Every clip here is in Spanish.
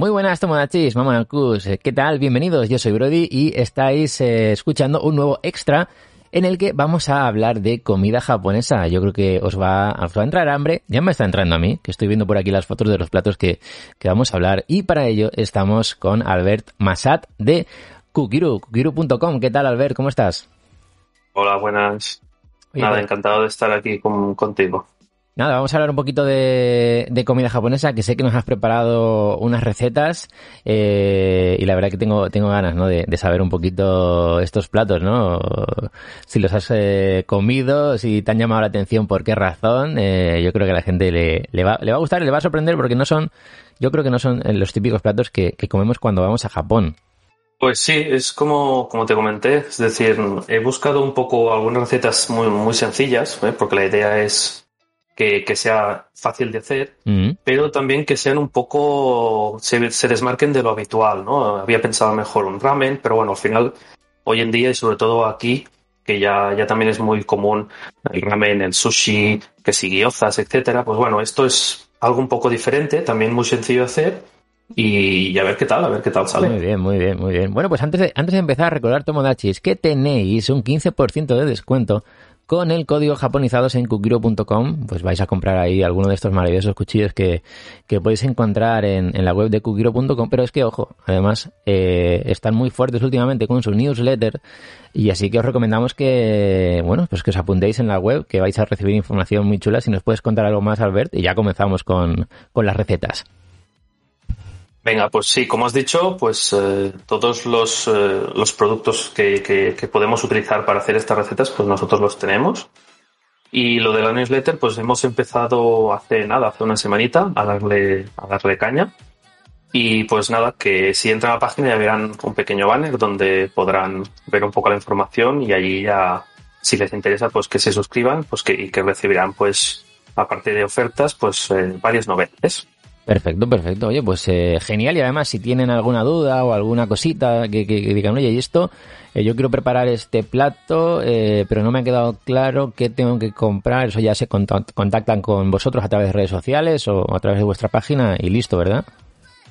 Muy buenas, Tomodachis, Mamonacus. ¿Qué tal? Bienvenidos. Yo soy Brody y estáis eh, escuchando un nuevo extra en el que vamos a hablar de comida japonesa. Yo creo que os va, os va a entrar hambre. Ya me está entrando a mí, que estoy viendo por aquí las fotos de los platos que, que vamos a hablar. Y para ello estamos con Albert Masat de Kukiru, kukiru.com. ¿Qué tal, Albert? ¿Cómo estás? Hola, buenas. Oye, Nada, pues- encantado de estar aquí con- contigo. Nada, vamos a hablar un poquito de, comida japonesa, que sé que nos has preparado unas recetas eh, y la verdad que tengo, tengo ganas ¿no? de, saber un poquito estos platos, ¿no? Si los has eh, comido, si te han llamado la atención, por qué razón. eh, yo creo que a la gente le, le, va, le va a gustar y le va a sorprender porque no son, yo creo que no son los típicos platos que, comemos cuando vamos a Japón. Pues sí, es como, como te comenté, es decir, he buscado un poco algunas recetas muy, muy sencillas, porque la idea es que, que sea fácil de hacer, Mm, pero también que sean un poco, se, se desmarquen de lo habitual, ¿no? Había pensado mejor un ramen, pero bueno, al final, hoy en día y sobre todo aquí, que ya, ya también es muy común el ramen, el sushi, que si gyozas, etcétera, pues bueno, esto es algo un poco diferente, también muy sencillo de hacer y, a ver qué tal, a ver qué tal sale. Muy bien, muy bien, muy bien. Bueno, pues antes de, antes de empezar, recordar, Tomodachis, que tenéis un 15% de descuento con el código japonizados en kukiro.com. Pues vais a comprar ahí alguno de estos maravillosos cuchillos que, que podéis encontrar en, en la web de kukiro.com. Pero es que, ojo, además, eh, están muy fuertes últimamente con su newsletter. Y así que os recomendamos que, bueno, pues que os apuntéis en la web, que vais a recibir información muy chula. Si nos puedes contar algo más, Albert, y ya comenzamos con, con las recetas. Venga, pues sí, como has dicho, pues eh, todos los, eh, los productos que, que- que podemos utilizar para hacer estas recetas, pues nosotros los tenemos. Y lo de la newsletter, pues hemos empezado hace nada, hace una semanita, a darle, a darle caña. Y pues nada, que si entran a la página ya verán un pequeño banner donde podrán ver un poco la información y allí ya, si les interesa, pues que se suscriban, pues que, y que recibirán, pues, aparte de ofertas, pues eh, varias novedades. Perfecto, perfecto. Oye, pues eh, genial. Y además, si tienen alguna duda o alguna cosita que, que- que digan, oye, y esto, eh, yo quiero preparar este plato, eh, pero no me ha quedado claro qué tengo que comprar. Eso ya se contact- contactan con vosotros a través de redes sociales o a través de vuestra página y listo, ¿verdad?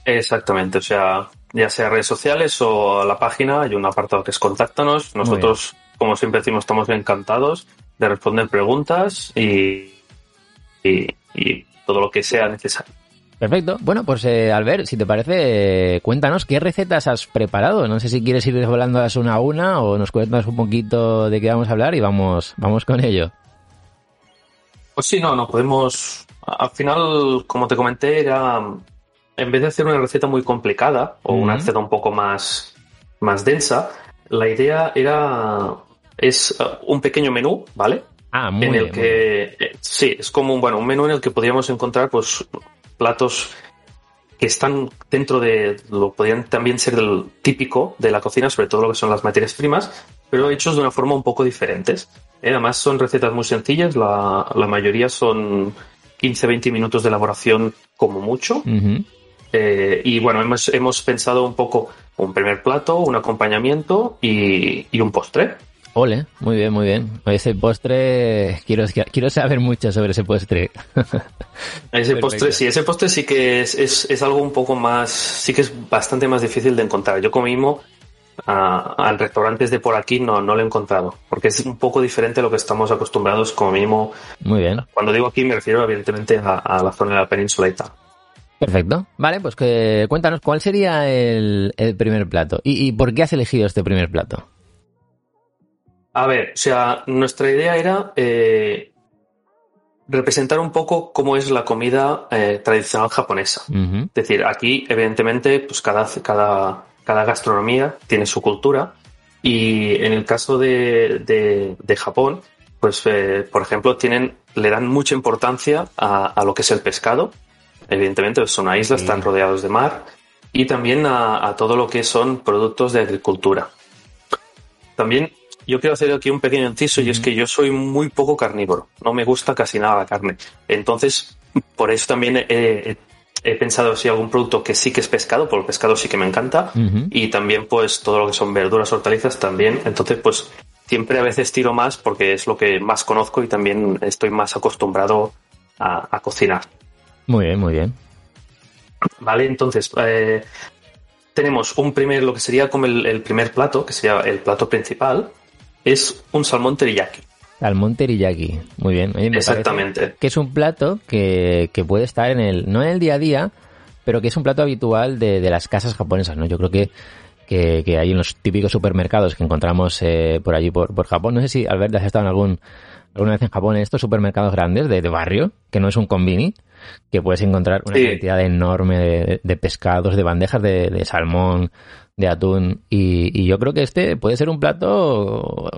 Exactamente, o sea, ya sea redes sociales o la página, hay un apartado que es contáctanos. Nosotros, como siempre decimos, estamos encantados de responder preguntas y, y, y todo lo que sea necesario. Perfecto. Bueno, pues eh, Albert, si te parece, eh, cuéntanos qué recetas has preparado. No sé si quieres ir desvelándolas una a una o nos cuentas un poquito de qué vamos a hablar y vamos, vamos con ello. Pues sí, no, no podemos. Al final, como te comenté, era. En vez de hacer una receta muy complicada o una receta un poco más, más densa, la idea era. Es eh, un pequeño menú, ¿vale? Ah, muy en el bien. que eh, sí es como un bueno un menú en el que podríamos encontrar pues platos que están dentro de lo podrían también ser del típico de la cocina sobre todo lo que son las materias primas pero hechos de una forma un poco diferentes. Eh, además son recetas muy sencillas la, la mayoría son 15-20 minutos de elaboración como mucho. Eh, y bueno hemos, hemos pensado un poco un primer plato un acompañamiento y, y un postre Ole, muy bien, muy bien. Ese postre, quiero, quiero saber mucho sobre ese postre. Ese postre, sí, ese postre sí que es, es, es algo un poco más, sí que es bastante más difícil de encontrar. Yo como mismo a, a restaurantes de por aquí no, no lo he encontrado, porque es un poco diferente a lo que estamos acostumbrados como mínimo. Muy bien. Cuando digo aquí me refiero evidentemente a, a la zona de la península y tal. Perfecto. Vale, pues que, cuéntanos cuál sería el, el primer plato y, y por qué has elegido este primer plato. A ver, o sea, nuestra idea era eh, representar un poco cómo es la comida eh, tradicional japonesa. Es decir, aquí, evidentemente, pues cada, cada, cada gastronomía tiene su cultura. Y en el caso de, de, de Japón, pues, eh, por ejemplo, tienen, le dan mucha importancia a, a lo que es el pescado. Evidentemente, pues, son una isla, están rodeados de mar. Y también a, a todo lo que son productos de agricultura. También yo quiero hacer aquí un pequeño inciso y es que yo soy muy poco carnívoro. No me gusta casi nada la carne. Entonces, por eso también he, he- he pensado si algún producto que sí que es pescado, porque el pescado sí que me encanta. Y también, pues, todo lo que son verduras, hortalizas también. Entonces, pues, siempre a veces tiro más porque es lo que más conozco y también estoy más acostumbrado a, a cocinar. Muy bien, muy bien. Vale, entonces, eh, tenemos un primer, lo que sería como el, el primer plato, que sería el plato principal, es un salmón teriyaki. Salmón teriyaki. Muy bien. Oye, Exactamente. Que es un plato que, que puede estar en el, no en el día a día, pero que es un plato habitual de, de las casas japonesas, ¿no? Yo creo que, que, que hay en los típicos supermercados que encontramos eh, por allí, por, por Japón. No sé si, Albert, has estado en algún, alguna vez en Japón estos supermercados grandes de, de barrio, que no es un combini, que puedes encontrar una Sí. cantidad enorme de, de pescados, de bandejas de, de salmón, de atún. Y, y yo creo que este puede ser un plato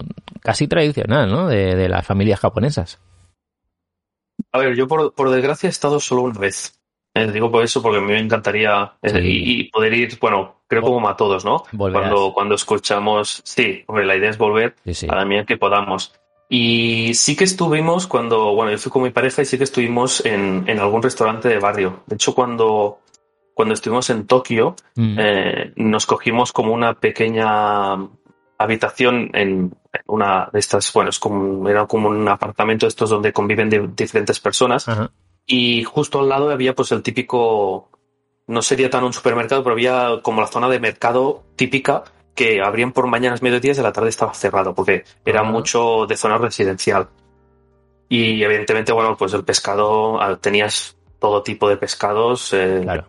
casi tradicional, ¿no? De, de las familias japonesas. A ver, yo por, por desgracia he estado solo una vez. Eh, digo por eso, porque a mí me encantaría eh, Sí. y, y poder ir, bueno, creo como a todos, ¿no? Volverás. Cuando, cuando escuchamos, sí, hombre, la idea es volver Sí, sí. a la medida que podamos. Y sí que estuvimos cuando, bueno, yo fui con mi pareja y sí que estuvimos en, en algún restaurante de barrio. De hecho, cuando, cuando estuvimos en Tokio, Mm. eh, nos cogimos como una pequeña habitación en una de estas, bueno, es como, era como un apartamento de estos donde conviven di- diferentes personas Ajá. y justo al lado había pues el típico, no sería tan un supermercado, pero había como la zona de mercado típica que abrían por mañanas, mediodías y a la tarde estaba cerrado porque era Ah. mucho de zona residencial. Y evidentemente, bueno, pues el pescado, ah, tenías todo tipo de pescados, eh, Claro.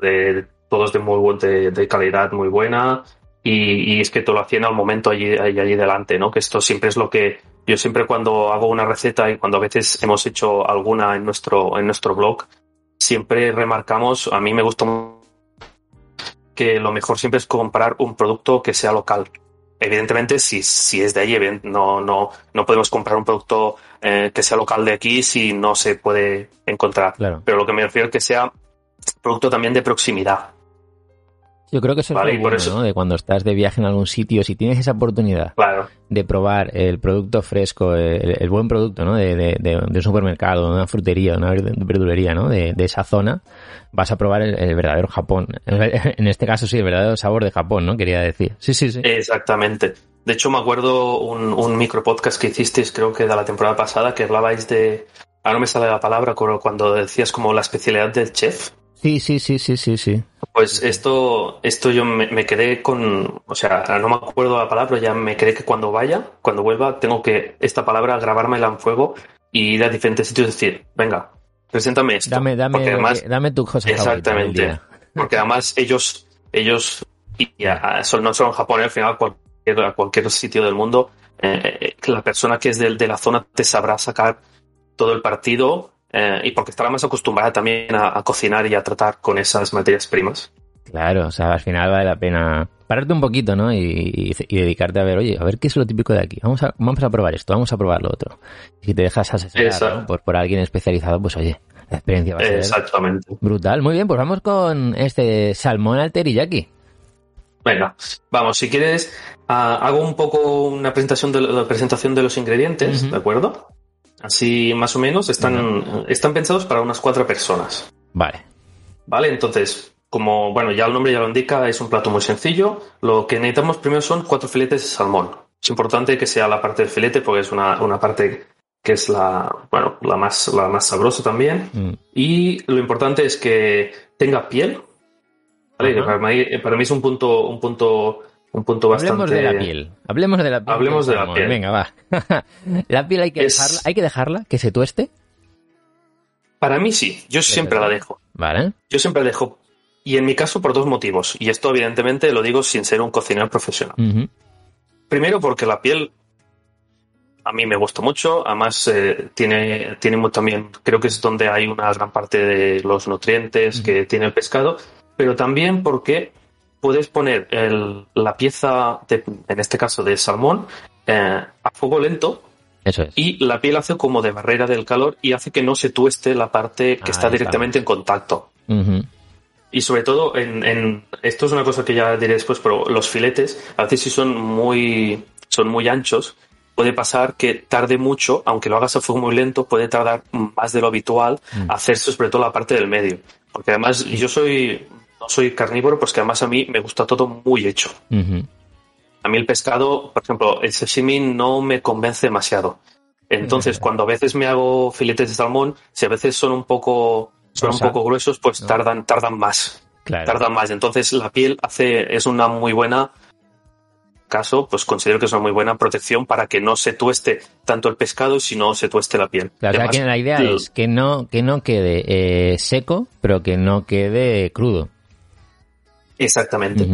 de, todos de muy buen, de, de calidad muy buena y, y es que todo lo hacían al momento allí, allí, allí delante, ¿no? Que esto siempre es lo que yo siempre cuando hago una receta y cuando a veces hemos hecho alguna en nuestro, en nuestro blog, siempre remarcamos, a mí me gusta mu- que lo mejor siempre es comprar un producto que sea local. Evidentemente, si, si es de allí, no, no, no podemos comprar un producto eh, que sea local de aquí si no se puede encontrar. Claro. Pero lo que me refiero es que sea producto también de proximidad. Yo creo que eso Vale, es lo bueno, eso- ¿no? De cuando estás de viaje en algún sitio, si tienes esa oportunidad Claro. de probar el producto fresco, el, el buen producto, ¿no? De, de, un supermercado, de una frutería, de una verd- verdulería, ¿no? De, de esa zona, vas a probar el, el verdadero Japón. En este caso sí, el verdadero sabor de Japón, ¿no? Quería decir. Sí, sí, sí. Exactamente. De hecho, me acuerdo un, un micro podcast que hicisteis, creo que de la temporada pasada, que hablabais de. Ahora no me sale la palabra, pero cuando decías como la especialidad del chef. Sí, sí, sí, sí, sí, sí. Pues esto, esto yo me, me quedé con, o sea, no me acuerdo la palabra, pero ya me quedé que cuando vaya, cuando vuelva, tengo que esta palabra grabármela en fuego y ir a diferentes sitios y decir, venga, preséntame esto. Dame, dame, dame tu cosa Exactamente. Porque además ellos, ellos, y a- a- son- no solo en Japón, al final a cualquier, a cualquier sitio del mundo, eh, eh, la persona que es del- de, la zona te sabrá sacar todo el partido eh, y porque estará más acostumbrada también a, a cocinar y a tratar con esas materias primas. Claro, o sea, al final vale la pena pararte un poquito, ¿no? Y, y- y dedicarte a ver, oye, a ver qué es lo típico de aquí. Vamos a, vamos a probar esto, vamos a probar lo otro. Y si te dejas asesorar Exacto. ¿no? por, por alguien especializado, pues oye, la experiencia va a ser Exactamente. brutal. Muy bien, pues vamos con este salmón al teriyaki. Venga, vamos, si quieres, ah, hago un poco una presentación de, la presentación de los ingredientes. ¿de acuerdo? Así más o menos están, están pensados para unas cuatro personas. Vale. ¿Vale? Entonces, como bueno, ya el nombre ya lo indica, es un plato muy sencillo. Lo que necesitamos primero son cuatro filetes de salmón. Es importante que sea la parte del filete porque es una, una parte que es la, bueno, la más, la más sabrosa también. Mm, Y lo importante es que tenga piel. ¿vale? Para, mí, para mí es un punto, un punto, un punto bastante. Hablemos de la piel. Hablemos de la piel. Hablemos de la piel. Venga, va. la piel hay que Es- dejarla, hay que dejarla, que se tueste. Para mí sí, yo siempre la dejo. Vale. Yo siempre la dejo. Y en mi caso por dos motivos. Y esto evidentemente lo digo sin ser un cocinero profesional. Primero porque la piel a mí me gusta mucho. Además, eh, tiene, tiene también, creo que es donde hay una gran parte de los nutrientes que tiene el pescado, pero también porque puedes poner el, la pieza, de, en este caso de salmón, eh, a fuego lento. Eso es. Y la piel hace como de barrera del calor y hace que no se tueste la parte que está directamente en contacto. Y sobre todo, en, en- esto es una cosa que ya diré después, pero los filetes, a veces si son muy, son muy anchos, puede pasar que tarde mucho, aunque lo hagas a fuego muy lento, puede tardar más de lo habitual Mm. hacerse sobre todo la parte del medio. Porque además yo soy, no soy carnívoro, pues que además a mí me gusta todo muy hecho. A mí el pescado, por ejemplo, el sashimi no me convence demasiado. Entonces, cuando a veces me hago filetes de salmón, si a veces son un poco, son un poco gruesos, pues No. tardan, tardan más Claro. tarda más. Entonces la piel hace, es una muy buena caso, pues considero que es una muy buena protección para que no se tueste tanto el pescado, sino se tueste la piel. Claro, o sea, Además, que la idea el- es que no, que no quede eh, seco, pero que no quede crudo. Exactamente.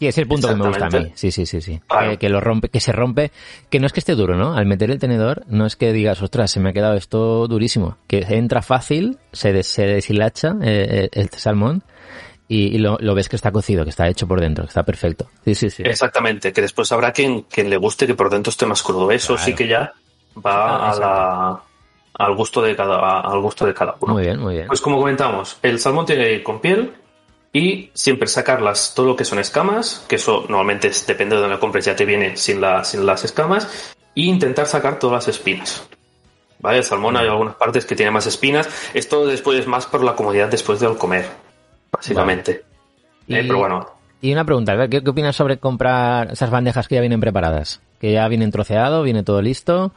Sí, es el punto que me gusta a mí. Sí, sí, sí, sí. Claro. Que, que lo rompe, que se rompe, que no es que esté duro, ¿no? Al meter el tenedor, no es que digas, ostras, se me ha quedado esto durísimo. Que entra fácil, se, des- se deshilacha eh, el salmón y, y lo, lo ves que está cocido, que está hecho por dentro, que está perfecto. Sí, sí, sí. Exactamente, que después habrá quien, quien le guste que por dentro esté más crudo. Eso Claro. sí que ya va Ah, a la, al gusto de cada, al gusto de cada uno. Muy bien, muy bien. Pues como comentamos, el salmón tiene que ir con piel y siempre sacarlas todo lo que son escamas, que eso normalmente es- depende de donde lo compres, ya te viene sin, la- sin las escamas, e intentar sacar todas las espinas. ¿Vale? El salmón hay algunas partes que tiene más espinas. Esto después es más por la comodidad después del comer, básicamente. Y- Eh, pero bueno, Y una pregunta, ¿qué, qué opinas sobre comprar esas bandejas que ya vienen preparadas? ¿Que ya vienen troceado, viene todo listo?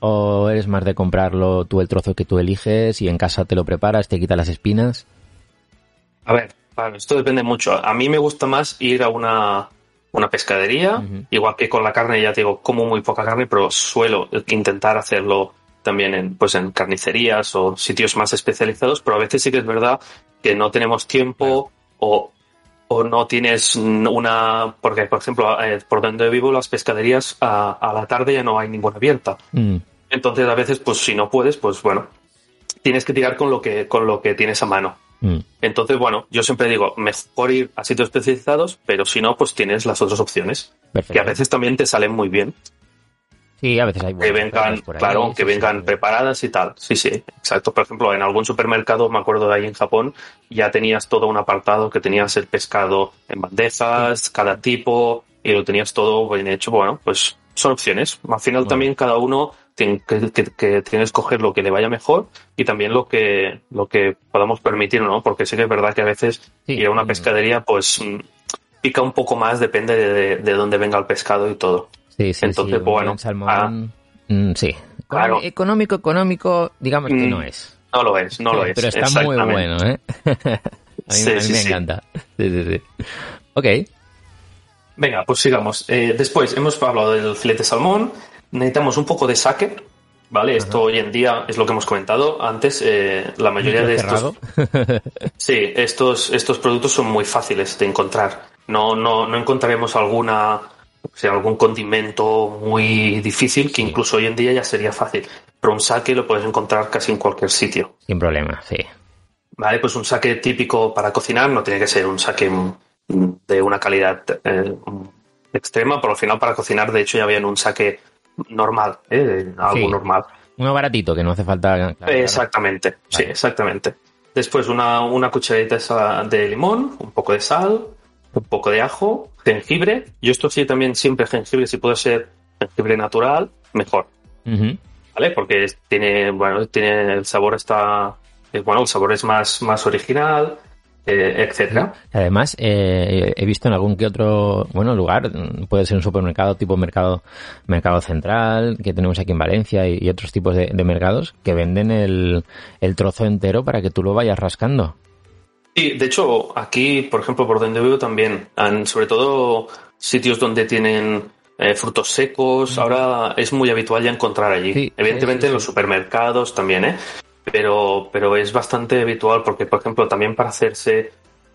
¿O eres más de comprarlo tú el trozo que tú eliges y en casa te lo preparas, te quitas las espinas? A ver, claro, esto depende mucho. A mí me gusta más ir a una, una pescadería, igual que con la carne, ya te digo, como muy poca carne, pero suelo intentar hacerlo también en, pues en carnicerías o sitios más especializados, pero a veces sí que es verdad que no tenemos tiempo o, o no tienes una... Porque, por ejemplo, eh, por donde vivo, las pescaderías a, a la tarde ya no hay ninguna abierta. Mm, Entonces, a veces, pues si no puedes, pues bueno, tienes que tirar con lo que, con lo que tienes a mano. Mm. Entonces, bueno, yo siempre digo, mejor ir a sitios especializados, pero si no, pues tienes las otras opciones, Perfecto. que a veces también te salen muy bien, Sí, a veces hay que vengan, ofertas por ahí, claro, sí, que sí, vengan sí. preparadas y tal. Sí, sí, exacto. Por ejemplo, en algún supermercado, me acuerdo de ahí en Japón, ya tenías todo un apartado que tenías el pescado en bandejas, cada tipo, y lo tenías todo bien hecho. Bueno, pues son opciones. Al final Bueno. también cada uno que, que, que tiene que escoger lo que le vaya mejor y también lo que, lo que podamos permitir, ¿no? Porque sí que es verdad que a veces Sí, ir a una pescadería, pues mm, pica un poco más, depende de, de, de dónde venga el pescado y todo. Sí, sí, Entonces, sí, bueno, buen salmón, mm, sí. Claro. Económico, económico, digamos que Mm, no es. No lo es, no lo es. Pero está muy bueno, ¿eh? a mí, Sí, a mí sí, me sí. encanta. Sí, sí, sí. Ok. Venga, pues sigamos. Eh, después hemos hablado del filete salmón. Necesitamos un poco de sake. ¿Vale? Esto hoy en día es lo que hemos comentado antes. eh, la mayoría de estos. Sí, estos, estos productos son muy fáciles de encontrar. No, no, no encontraremos alguna, o sea, algún condimento muy difícil que incluso hoy en día ya sería fácil. Pero un sake lo puedes encontrar casi en cualquier sitio. Sin problema, sí. Vale, pues un saque típico para cocinar no tiene que ser un saque de una calidad eh, extrema, pero al final para cocinar, de hecho, ya habían un saque normal, ¿eh? algo Sí. normal. Uno baratito, que no hace falta... claro, claro. Exactamente, sí, exactamente. Después una, una cucharadita de limón, un poco de sal, un poco de ajo, jengibre. Yo esto sí también siempre jengibre, si puede ser jengibre natural, mejor. ¿vale? Porque tiene, bueno, tiene el sabor está, eh, bueno, el sabor es más, más original, eh, etcétera. Además, eh, he visto en algún que otro, bueno, lugar, puede ser un supermercado tipo mercado, mercado central, que tenemos aquí en Valencia y, y otros tipos de, de mercados, que venden el, el trozo entero para que tú lo vayas rascando. Y de hecho, aquí, por ejemplo, por donde vivo también, han, sobre todo sitios donde tienen eh, frutos secos, ahora es muy habitual ya encontrar allí. Sí, Evidentemente sí, sí, en los sí. supermercados también, ¿eh? Pero, pero es bastante habitual porque, por ejemplo, también para hacerse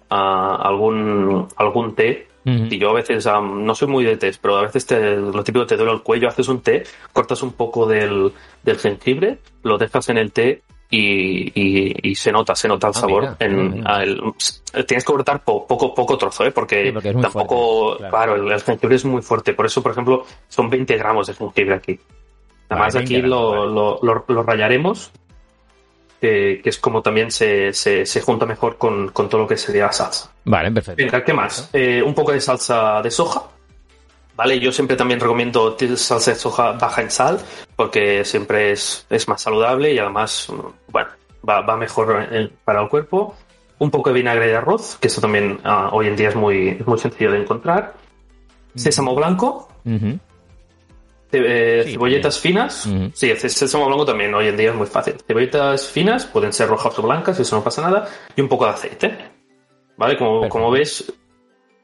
ah, algún, algún té, Y yo a veces, no soy muy de té, pero a veces te, lo típico te duele el cuello, haces un té, cortas un poco del, del jengibre, lo dejas en el té y, y, se nota, se nota el ah, sabor. en, tienes que cortar poco, poco trozo, ¿eh? porque, tampoco, claro, el, jengibre es muy fuerte. Por eso, por ejemplo, son 20 gramos de jengibre aquí. Además, aquí lo, lo, lo, rayaremos, que, es como también se, se, se junta mejor con, con, todo lo que sería la salsa. Vale, perfecto. Venga, ¿qué más? Eh, un poco de salsa de soja Vale, yo siempre también recomiendo salsa de soja baja en sal, porque siempre es, es más saludable y además, bueno, va, va mejor para el cuerpo. Un poco de vinagre de arroz, que eso también ah, hoy en día es muy, muy sencillo de encontrar. Sésamo blanco. Eh, cebolletas finas. Sí, el sésamo blanco también hoy en día es muy fácil. Cebolletas finas, pueden ser rojas o blancas, eso no pasa nada. Y un poco de aceite. ¿Vale? Como, como ves,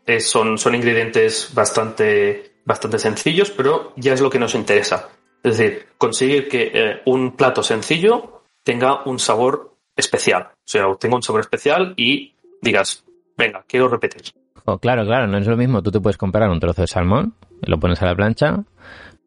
eh, son, son ingredientes bastante, bastante sencillos, pero ya es lo que nos interesa. Es decir, conseguir que eh, un plato sencillo tenga un sabor especial. O sea, tenga un sabor especial y digas, venga, quiero repetir. Oh, claro, claro, no es lo mismo. Tú te puedes comprar un trozo de salmón, lo pones a la plancha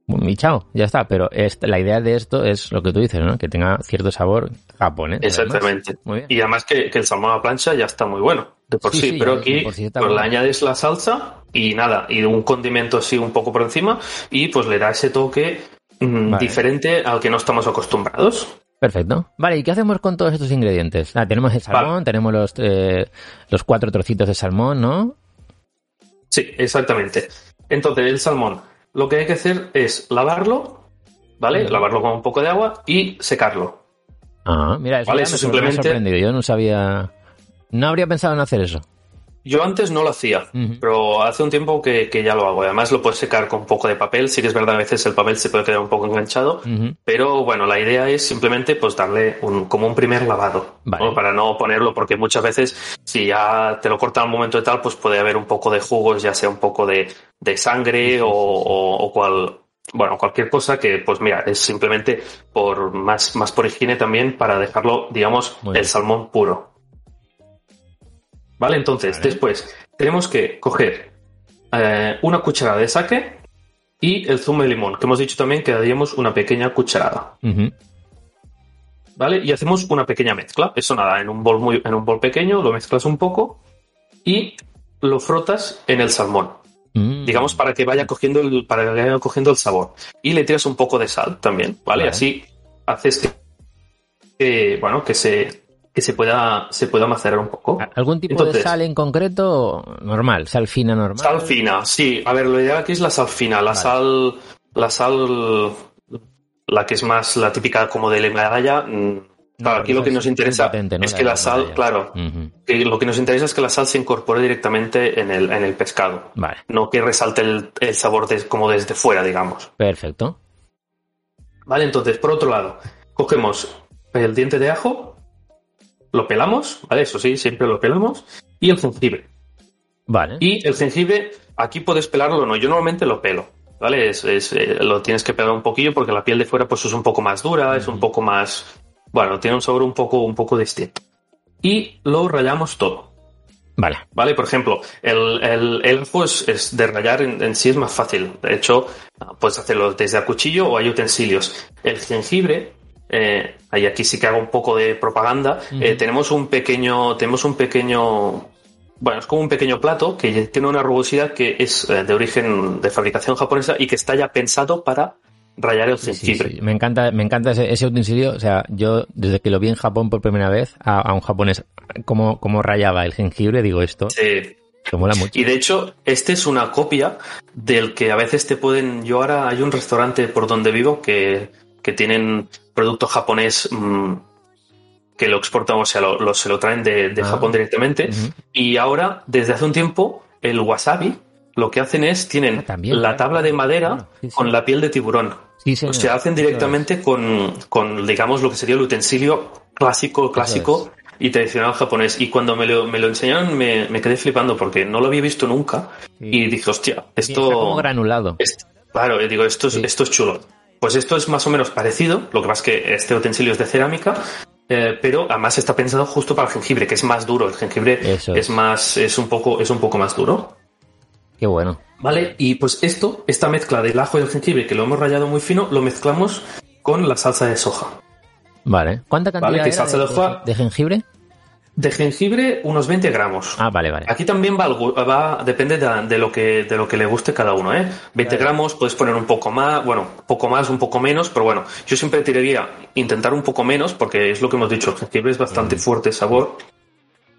y chao, ya está. Pero la idea de esto es lo que tú dices, ¿no? Que tenga cierto sabor japonés. Exactamente. Y además que, el salmón a la plancha ya está muy bueno, de por sí. pero aquí pues le añades la salsa y nada, y un condimento así un poco por encima y pues le da ese toque mm, diferente al que no estamos acostumbrados. Perfecto. Vale, ¿y qué hacemos con todos estos ingredientes? Ah, tenemos el salmón, tenemos los, eh, los cuatro trocitos de salmón, ¿no? Sí, exactamente. Entonces, el salmón lo que hay que hacer es lavarlo, ¿vale? Lavarlo con un poco de agua y secarlo. Ah, mira, eso, ¿vale? simplemente... sorprendido. Yo no sabía... No habría pensado en hacer eso. Yo antes no lo hacía, pero hace un tiempo que, ya lo hago. Además lo puedes secar con un poco de papel. Sí que es verdad, a veces el papel se puede quedar un poco enganchado, pero bueno, la idea es simplemente pues darle un, como un primer lavado, para no ponerlo, porque muchas veces si ya te lo corta al momento de tal, pues puede haber un poco de jugos, ya sea un poco de, sangre o, cual, bueno, cualquier cosa que, pues mira, es simplemente por más, más por higiene también para dejarlo, digamos, el salmón puro. ¿Vale? Entonces, después tenemos que coger eh, una cucharada de sake y el zumo de limón, que hemos dicho también que daríamos una pequeña cucharada. ¿Vale? Y hacemos una pequeña mezcla. Eso nada, en un bol muy, en un bol pequeño lo mezclas un poco y lo frotas en el salmón. Mm. Digamos para que vaya cogiendo el, para que vaya cogiendo el sabor. Y le tiras un poco de sal también, ¿vale? Así haces que, bueno, que se que se pueda, se pueda macerar un poco. ¿Algún tipo de sal en concreto? Normal, sal fina normal. Sal fina, sí. A ver, lo ideal aquí es la sal fina. La sal, la sal, la que es más la típica como de Himalaya. Mm, claro, aquí lo que nos interesa es que la sal, claro, lo que nos interesa es que la sal se incorpore directamente en el, en el pescado. Vale. No que resalte el, el sabor como desde fuera, digamos. Perfecto. Vale, entonces, por otro lado, cogemos el diente de ajo, lo pelamos, ¿vale? Eso sí, siempre lo pelamos. Y el jengibre. Vale. Y el jengibre, aquí puedes pelarlo o no. Yo normalmente lo pelo, ¿vale? Es, eh, lo tienes que pelar un poquillo porque la piel de fuera pues es un poco más dura, es un poco más... Bueno, tiene un sabor un poco, un poco distinto. Y lo rayamos todo. Vale. Vale, por ejemplo, el, el, es, de rayar en, sí es más fácil. De hecho, puedes hacerlo desde el cuchillo o hay utensilios. El jengibre eh, y aquí sí que hago un poco de propaganda, eh, tenemos un pequeño, tenemos un pequeño, bueno, es como un pequeño plato que tiene una rugosidad que es eh, de origen de fabricación japonesa y que está ya pensado para rayar el jengibre. Me encanta, me encanta ese, utensilio. O sea, yo desde que lo vi en Japón por primera vez a, un japonés como, como rayaba el jengibre, digo esto. Sí. mola mucho. Y de hecho, este es una copia del que a veces te pueden. Yo ahora hay un restaurante por donde vivo que que tienen producto japonés mm, que lo exportan, o sea, lo, se lo traen de, ah. Japón directamente. Y ahora, desde hace un tiempo, el wasabi lo que hacen es, tienen ah, la tabla de madera con la piel de tiburón. o sea, hacen directamente con, con, digamos, lo que sería el utensilio clásico, clásico y tradicional japonés. Y cuando me lo, me lo enseñaron me, me, quedé flipando porque no lo había visto nunca. Y dije, hostia, esto... como granulado. claro, digo, esto es, esto es chulo. Pues esto es más o menos parecido, lo que pasa es que este utensilio es de cerámica, eh, pero además está pensado justo para el jengibre, que es más duro. El jengibre es. más, es un poco, es un poco más duro. Qué bueno. ¿Vale? Y pues esto, esta mezcla del ajo y el jengibre, que lo hemos rallado muy fino, lo mezclamos con la salsa de soja. Vale. ¿Cuánta cantidad Vale, era salsa de, de hoja- de jengibre? De jengibre, unos 20 gramos. Ah, vale, vale. Aquí también va, va depende de, de lo que de lo que le guste cada uno, ¿eh? 20 gramos, puedes poner un poco más, bueno, un poco más, un poco menos, pero bueno, yo siempre tiraría intentar un poco menos porque es lo que hemos dicho, el jengibre es bastante fuerte el sabor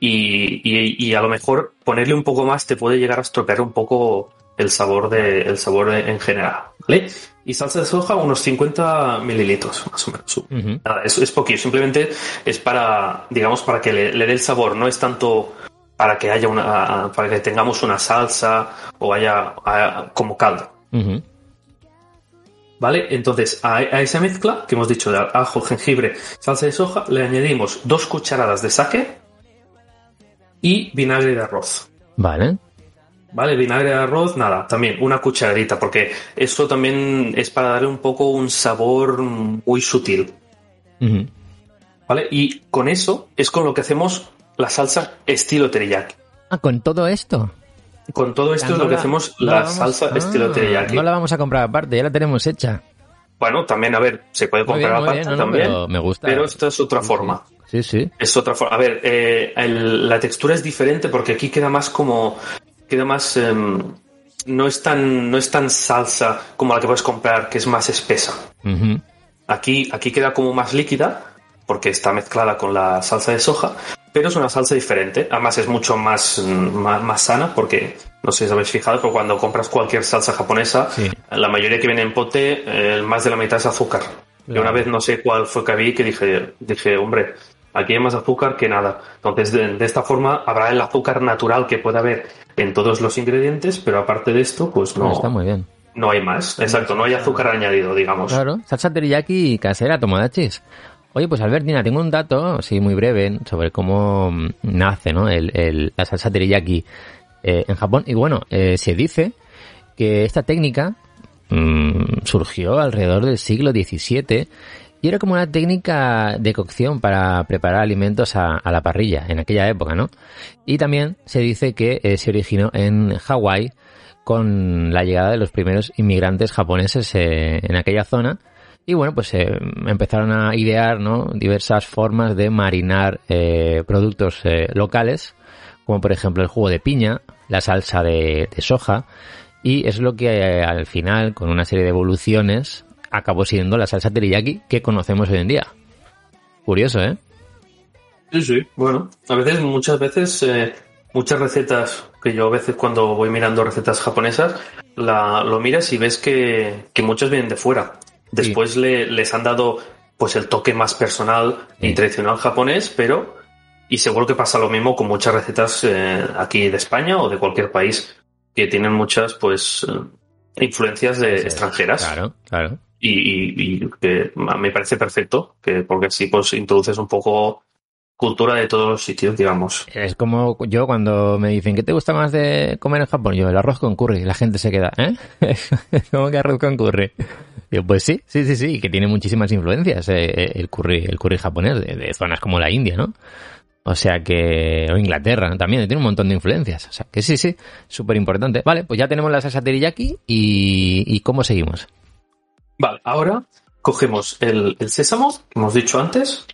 y, y- y a lo mejor ponerle un poco más te puede llegar a estropear un poco el sabor de el sabor en general, ¿vale? Y salsa de soja unos 50 mililitros, más o menos. Nada, es, es poquito, simplemente es para, digamos, para que le, le dé el sabor, no es tanto para que haya una, para que tengamos una salsa o haya como caldo. ¿Vale? Entonces, a, a esa mezcla que hemos dicho de ajo, jengibre, salsa de soja, le añadimos dos cucharadas de sake y vinagre de arroz. Vale. ¿Vale? Vinagre de arroz, nada, también una cucharadita, porque eso también es para darle un poco un sabor muy sutil. ¿Vale? Y con eso es con lo que hacemos la salsa estilo teriyaki. Ah, con todo esto. Con todo esto es lo que la- hacemos no la, vamos- salsa ah, estilo teriyaki. No la vamos a comprar aparte, ya la tenemos hecha. Bueno, también, a ver, se puede comprar bien, aparte bien, no, no, también, pero me gusta. pero esta es otra forma. Sí, sí. Es otra forma. A ver, eh, el- la textura es diferente porque aquí queda más como. Queda más. em, no, es tan, no es tan salsa como la que puedes comprar, que es más espesa. Aquí, aquí queda como más líquida porque está mezclada con la salsa de soja, pero es una salsa diferente. Además es mucho más, más, más sana porque, no sé si os habéis fijado, pero cuando compras cualquier salsa japonesa, Sí. la mayoría que viene en pote, eh, más de la mitad es azúcar. Y Claro. una vez no sé cuál fue que vi que dije, dije, hombre, aquí hay más azúcar que nada. Entonces, de, de esta forma habrá el azúcar natural que puede haber en todos los ingredientes, pero aparte de esto, pues no, Está muy bien. no hay más. Exacto, no hay azúcar añadido, digamos. Claro, salsa teriyaki casera, tomodachis. Oye, pues Albertina, tengo un dato, sí, muy breve, sobre cómo mm, nace ¿no? el, el- la salsa teriyaki eh, en Japón. Y bueno, eh, se dice que esta técnica mm, surgió alrededor del siglo XVII y era como una técnica de cocción para preparar alimentos a, la parrilla en aquella época, ¿no? Y también se dice que eh, se originó en Hawái con la llegada de los primeros inmigrantes japoneses eh, en aquella zona. Y bueno, pues eh, empezaron a idear ¿no? diversas formas de marinar eh, productos locales, como por ejemplo el jugo de piña, la salsa de, soja, y es lo que al final, con una serie de evoluciones, acabó siendo la salsa teriyaki que conocemos hoy en día. Curioso, ¿eh? Sí, sí. Bueno, a veces, muchas veces, eh, muchas recetas que yo a veces cuando voy mirando recetas japonesas, la, lo miras y ves que, que muchas vienen de fuera. Después le, les han dado pues el toque más personal y tradicional japonés, pero y seguro que pasa lo mismo con muchas recetas eh, aquí de España o de cualquier país que tienen muchas pues eh, influencias de Sí, extranjeras Claro, claro. Y, y- que me parece perfecto que porque así pues introduces un poco cultura de todos los sitios digamos Es como yo cuando me dicen, ¿qué te gusta más de comer en Japón? Yo, el arroz con curry. La gente se queda, ¿eh? ¿Cómo que arroz con curry? Yo, pues sí, sí, sí, sí, que tiene muchísimas influencias eh, eh, el curry, el curry japonés de, zonas como la India, ¿no? O sea que, o Inglaterra, también tiene un montón de influencias. O sea que sí, sí, súper importante. Vale, pues ya tenemos la salsa teriyaki y ¿cómo seguimos? Vale ahora cogemos el, el sésamo que hemos dicho antes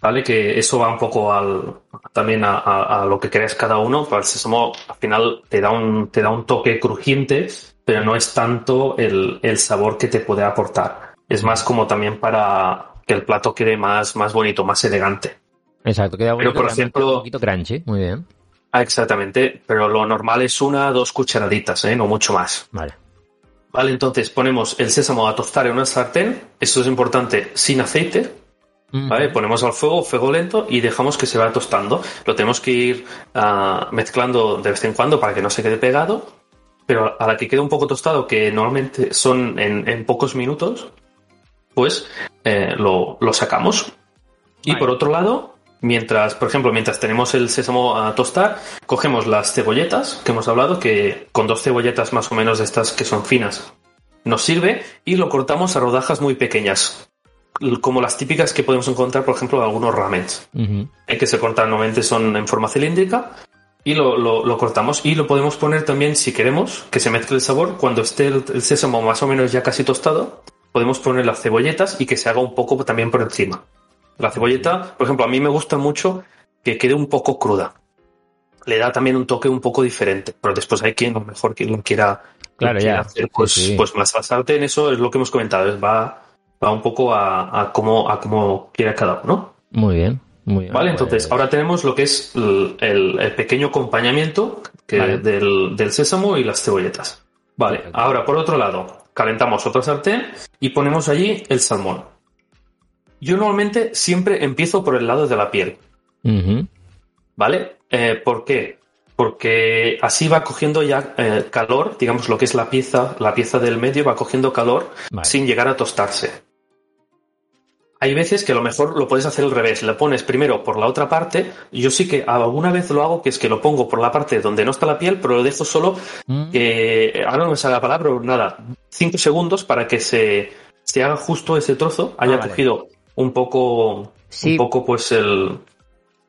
vale que eso va un poco al también a, a- a lo que creas cada uno para el sésamo al final te da un te da un toque crujiente pero no es tanto el, el sabor que te puede aportar es más como también para que el plato quede más más bonito más elegante Exacto, queda Pero, bonito, por también ejemplo- un poquito crunchy, muy bien. Ah, exactamente, pero lo normal es una dos cucharaditas, ¿eh? no mucho más. Vale. Vale, entonces ponemos el sésamo a tostar en una sartén, esto es importante, sin aceite, ¿vale? Ponemos al fuego, fuego lento y dejamos que se vaya tostando. Lo tenemos que ir ah, mezclando de vez en cuando para que no se quede pegado, pero a la que quede un poco tostado, que normalmente son en, en pocos minutos, pues eh, lo, lo sacamos. Y Vale. por otro lado, mientras, por ejemplo, mientras tenemos el sésamo a tostar, cogemos las cebolletas que hemos hablado, que con dos cebolletas más o menos de estas que son finas nos sirve, y lo cortamos a rodajas muy pequeñas, como las típicas que podemos encontrar, por ejemplo, en algunos ramens, Ujú. eh, que se cortan normalmente son en forma cilíndrica, y lo, lo, lo, cortamos. Y lo podemos poner también, si queremos, que se mezcle el sabor. Cuando esté el, el, sésamo más o menos ya casi tostado, podemos poner las cebolletas y que se haga un poco también por encima. La cebolleta, por ejemplo, a mí me gusta mucho que quede un poco cruda. Le da también un toque un poco diferente. Pero después hay quien, a lo mejor, quien lo quiera, claro, ya. hacer, pues, sí, pues más basarte en eso es lo que hemos comentado. Va, va un poco a, a cómo, a cómo quiera cada uno. Muy bien. Muy bien, vale, entonces ahora tenemos lo que es el, el, el pequeño acompañamiento que vale. del, del, sésamo y las cebolletas. Vale, Perfecto. ahora por otro lado, calentamos otra sartén y ponemos allí el salmón. Yo normalmente siempre empiezo por el lado de la piel. Uh -huh. ¿Vale? Eh, ¿Por qué? Porque así va cogiendo ya eh, calor, digamos lo que es la pieza, la pieza del medio va cogiendo calor vale. sin llegar a tostarse. Hay veces que a lo mejor lo puedes hacer al revés, le pones primero por la otra parte. Yo sí que alguna vez lo hago, que es que lo pongo por la parte donde no está la piel, pero lo dejo solo mm. que ahora no me sale la palabra, pero nada, cinco segundos para que se, se haga justo ese trozo, haya ah, vale. Un poco, sí. un poco pues el,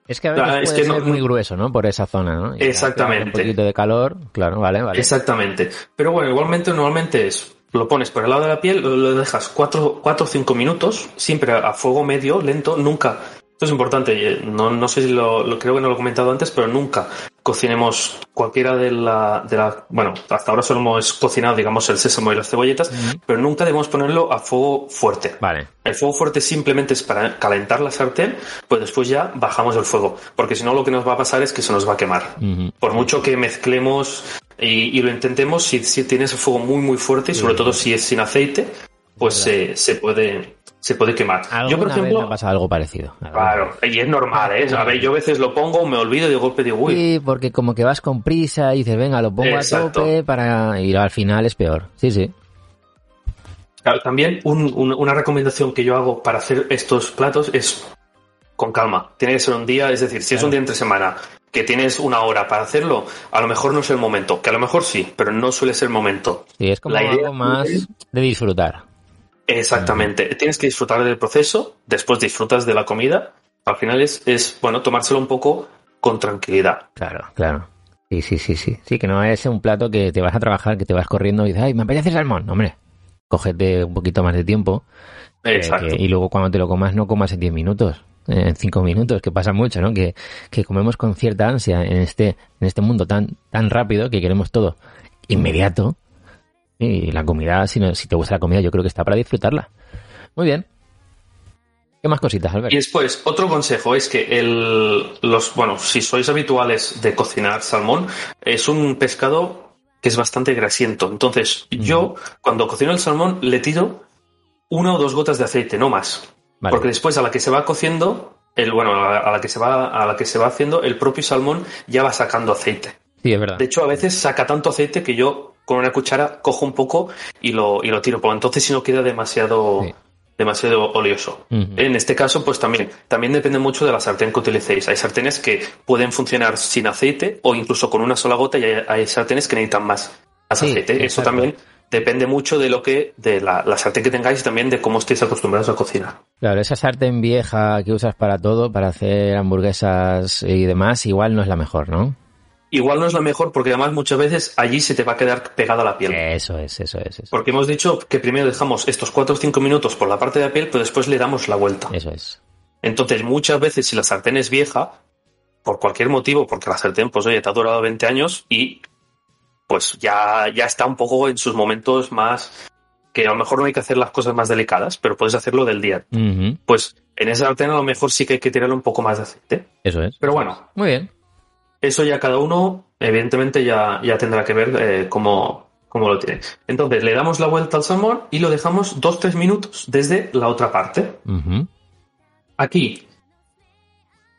es que a veces es puede que ser no, muy grueso, ¿no? Por esa zona, ¿no? Y exactamente. Un poquito de calor, claro, vale, vale. Exactamente. Pero bueno, igualmente normalmente es lo pones por el lado de la piel, lo dejas 4 o 5 minutos, siempre a fuego medio, lento, nunca. Esto es importante, no, no sé si lo, lo, creo que no lo he comentado antes, pero nunca cocinemos cualquiera de la, de la bueno, hasta ahora solo hemos cocinado, digamos, el sésamo y las cebolletas, pero nunca debemos ponerlo a fuego fuerte. Vale. El fuego fuerte simplemente es para calentar la sartén, pues después ya bajamos el fuego, porque si no lo que nos va a pasar es que se nos va a quemar. Por mucho que mezclemos y, y, lo intentemos, si, si tienes el fuego muy muy fuerte y sobre todo si es sin aceite, pues se, se puede se puede quemar. Yo, por ejemplo, me ha pasado algo parecido. Claro, y es normal, ¿eh? A ver, yo a veces lo pongo, me olvido y de golpe digo, uy. Sí, porque como que vas con prisa y dices, venga, lo pongo Exacto. a tope para ir al final es peor. Sí, sí. Claro, también un, un, una recomendación que yo hago para hacer estos platos es con calma. Tiene que ser un día, es decir, si claro. es un día entre semana que tienes una hora para hacerlo, a lo mejor no es el momento, que a lo mejor sí, pero no suele ser el momento. Sí, es como La algo más de disfrutar. Exactamente. Mm. Tienes que disfrutar del proceso, después disfrutas de la comida. Al final es, es, bueno, tomárselo un poco con tranquilidad. Claro, claro. Sí, sí, sí, sí. Sí, que no es un plato que te vas a trabajar, que te vas corriendo y dices, ay, me apetece salmón. hombre, cógete un poquito más de tiempo. Exacto. Eh, que, y luego cuando te lo comas, no comas en 10 minutos, en 5 minutos, que pasa mucho, ¿no? Que, que comemos con cierta ansia en este, en este mundo tan, tan rápido que queremos todo inmediato y la comida, si, no, si te gusta la comida, yo creo que está para disfrutarla. Muy bien. ¿Qué más cositas, Albert? Y después, otro consejo es que el, los, bueno, si sois habituales de cocinar salmón, es un pescado que es bastante grasiento. Entonces, mm. yo, cuando cocino el salmón, le tiro una o dos gotas de aceite, no más. Vale. Porque después, a la que se va cociendo, el, bueno, a la que se va, a la que se va haciendo, el propio salmón ya va sacando aceite. Sí, es verdad. De hecho, a veces saca tanto aceite que yo con una cuchara cojo un poco y lo, y lo tiro, porque entonces si no queda demasiado, sí. demasiado oleoso. Uh -huh. En este caso, pues también, también depende mucho de la sartén que utilicéis. Hay sartenes que pueden funcionar sin aceite o incluso con una sola gota y hay, hay sartenes que necesitan más, más sí, aceite. Eso también depende mucho de lo que, de la, la, sartén que tengáis y también de cómo estéis acostumbrados a cocinar. Claro, esa sartén vieja que usas para todo, para hacer hamburguesas y demás, igual no es la mejor, ¿no? Igual no es la mejor porque además muchas veces allí se te va a quedar pegada la piel. Eso es, eso es. Eso. Porque hemos dicho que primero dejamos estos 4 o 5 minutos por la parte de la piel, pero después le damos la vuelta. Eso es. Entonces, muchas veces si la sartén es vieja, por cualquier motivo, porque la sartén, pues oye, te ha durado 20 años y pues ya, ya está un poco en sus momentos más que a lo mejor no hay que hacer las cosas más delicadas, pero puedes hacerlo del día. Uh -huh. Pues en esa sartén a lo mejor sí que hay que tirarle un poco más de aceite. Eso es. Pero bueno. Muy bien. Eso ya cada uno, evidentemente, ya, ya tendrá que ver eh, cómo, cómo lo tiene. Entonces, le damos la vuelta al salmón y lo dejamos 2-3 minutos desde la otra parte. Uh -huh. Aquí,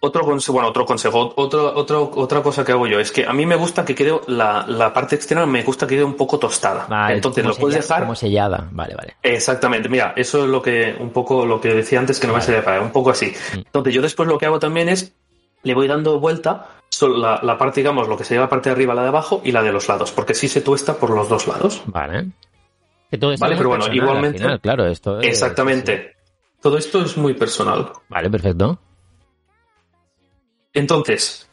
otro consejo, bueno, otro consejo, otro, otro, otra cosa que hago yo es que a mí me gusta que quede la, la parte externa, me gusta que quede un poco tostada. Vale, Entonces lo puedes dejar. Como sellada, vale, vale. Exactamente, mira, eso es lo que, un poco lo que decía antes que no vale. me salía para, un poco así. Mm. Entonces yo después lo que hago también es, le voy dando vuelta la, la, parte, digamos, lo que sería la parte de arriba, la de abajo y la de los lados, porque sí se tuesta por los dos lados. Vale. Que todo vale, pero bueno, igualmente. Final, claro, esto es, Exactamente. Sí. Todo esto es muy personal. Vale, perfecto. Entonces,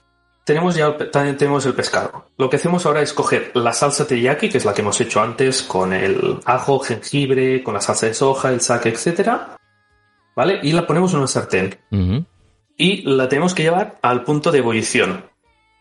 tenemos ya también tenemos el pescado. Lo que hacemos ahora es coger la salsa teriyaki, que es la que hemos hecho antes, con el ajo, jengibre, con la salsa de soja, el sake, etcétera, ¿vale? Y la ponemos en una sartén. Y la tenemos que llevar al punto de ebullición.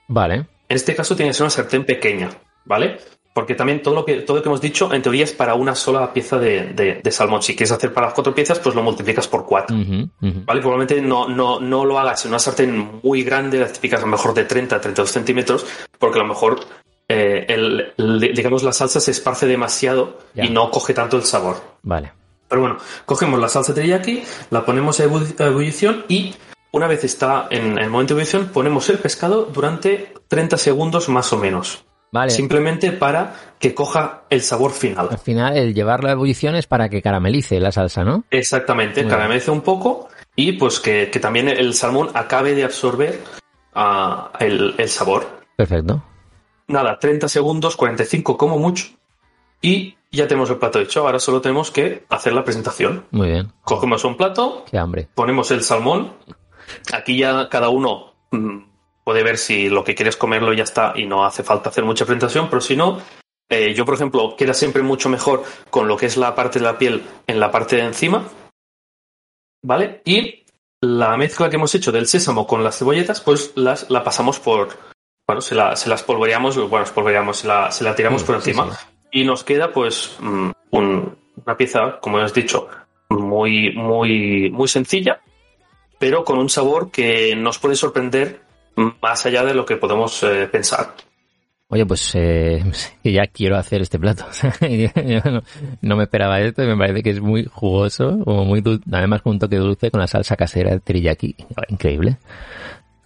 Vale. En este caso tiene que ser una sartén pequeña, ¿vale? Porque también todo lo que, todo lo que hemos dicho, en teoría, es para una sola pieza de, de- de salmón. Si quieres hacer para las cuatro piezas, pues lo multiplicas por cuatro. ¿Vale? Probablemente no, no, no lo hagas en una sartén muy grande, las típicas a lo mejor de 30 a 32 centímetros, porque a lo mejor, eh, el, el- digamos, la salsa se esparce demasiado Ya. y no coge tanto el sabor. Vale. Pero bueno, cogemos la salsa teriyaki, la ponemos a ebullición y una vez está en el momento de ebullición, ponemos el pescado durante 30 segundos más o menos. Vale. Simplemente para que coja el sabor final. Al final, el llevarlo a ebullición es para que caramelice la salsa, ¿no? Exactamente, caramelice un poco y pues que, que también el salmón acabe de absorber ah, el, el sabor. Perfecto. Nada, 30 segundos, 45 como mucho y ya tenemos el plato hecho. Ahora solo tenemos que hacer la presentación. Muy bien. Cogemos un plato, Qué hambre. ponemos el salmón. Aquí ya cada uno mm, puede ver si lo que quieres comerlo ya está y no hace falta hacer mucha presentación, pero si no, eh, yo por ejemplo queda siempre mucho mejor con lo que es la parte de la piel en la parte de encima, ¿vale? Y la mezcla que hemos hecho del sésamo con las cebolletas, pues las, la pasamos por, bueno, se, la, se las polvoreamos, bueno, polvoreamos, se la, se la tiramos Sí, por encima sí. y nos queda pues mm, un- una pieza, como has dicho, muy, muy, muy sencilla, pero con un sabor que nos puede sorprender más allá de lo que podemos eh, pensar. Oye, pues eh, ya quiero hacer este plato. No, no me esperaba esto y me parece que es muy jugoso, como muy además con un toque dulce con la salsa casera de teriyaki. Increíble.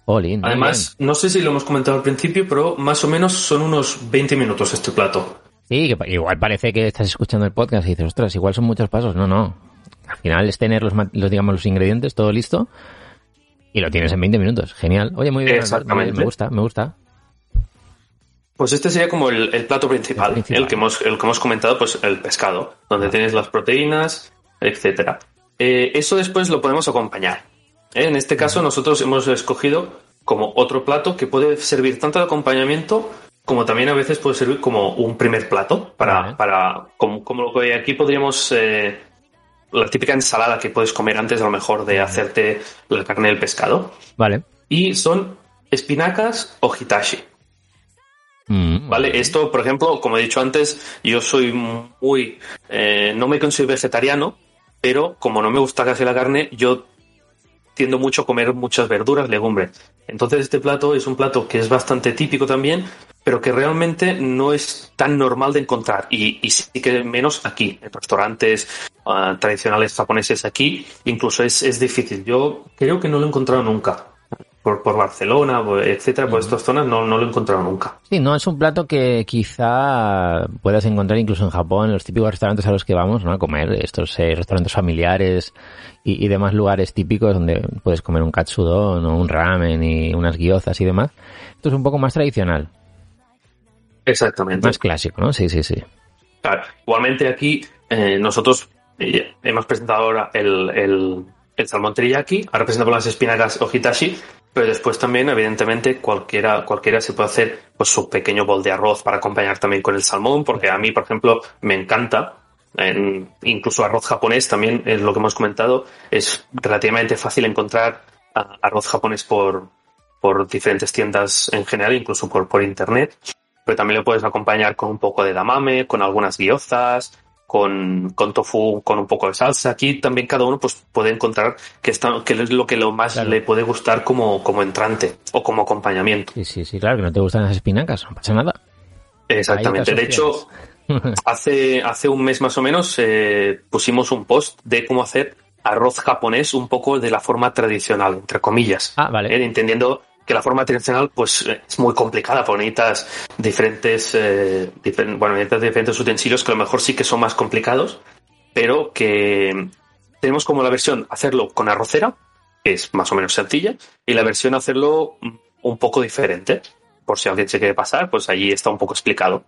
Olin. Además, no sé si lo hemos comentado al principio, pero más o menos son unos 20 minutos este plato. Sí, que igual parece que estás escuchando el podcast y dices, ostras, igual son muchos pasos. No, no. Al final es tener los, digamos, los ingredientes, todo listo, y lo tienes en 20 minutos. Genial. Oye, muy bien. Exactamente. Me gusta, me gusta. Pues este sería como el, el plato principal, El principal. el que hemos, el que hemos comentado, pues el pescado, donde tienes las proteínas, etcétera. Eh, eso después lo podemos acompañar. ¿eh? En este caso nosotros hemos escogido como otro plato que puede servir tanto de acompañamiento como también a veces puede servir como un primer plato para, para como, como lo que aquí podríamos eh, la típica ensalada que puedes comer antes a lo mejor de hacerte la carne del pescado Vale. y son espinacas o hitashi. Mm, Vale, esto, por ejemplo, como he dicho antes, yo soy muy. eh, no me considero vegetariano, pero como no me gusta casi la carne, yo tiendo mucho a comer muchas verduras, legumbres. Entonces, este plato es un plato que es bastante típico también, pero que realmente no es tan normal de encontrar. Y, y sí que menos aquí, en restaurantes ah, tradicionales japoneses aquí, incluso es, es difícil. Yo creo que no lo he encontrado nunca. Por, por Barcelona, por- etcétera, por estas zonas, no, no lo he encontrado nunca. Sí, no es un plato que quizá puedas encontrar incluso en Japón, en los típicos restaurantes a los que vamos, ¿no? A comer, estos eh, restaurantes familiares y, y demás lugares típicos donde puedes comer un katsudon o un ramen y unas gyozas y demás. Esto es un poco más tradicional, Exactamente. más clásico, ¿no? Sí, sí, sí. Claro. Igualmente aquí eh, nosotros eh, hemos presentado ahora el, el, el salmón teriyaki, ahora presentamos las espinacas o hitashi, pero después también, evidentemente, cualquiera, cualquiera se puede hacer pues, su pequeño bol de arroz para acompañar también con el salmón, porque a mí, por ejemplo, me encanta. En- incluso arroz japonés también es lo que hemos comentado. Es relativamente fácil encontrar ah, arroz japonés por, por diferentes tiendas en general, incluso por, por internet pero también lo puedes acompañar con un poco de damame, con algunas guiozas, con, con tofu, con un poco de salsa. Aquí también cada uno pues, puede encontrar que, está, que es lo que lo más Claro. le puede gustar como, como entrante o como acompañamiento. Sí, sí, sí, claro, que no te gustan las espinacas, no pasa nada. Exactamente. De hecho, hace, hace un mes más o menos eh, pusimos un post de cómo hacer arroz japonés un poco de la forma tradicional, entre comillas. Ah, vale. Eh, entendiendo que la forma tradicional pues eh, es muy complicada, porque necesitas diferentes, eh, difer- bueno, necesitas diferentes utensilios que a lo mejor sí que son más complicados, pero que tenemos como la versión hacerlo con arrocera, que es más o menos sencilla, y la versión hacerlo un poco diferente. Por si alguien se quiere pasar, pues allí está un poco explicado.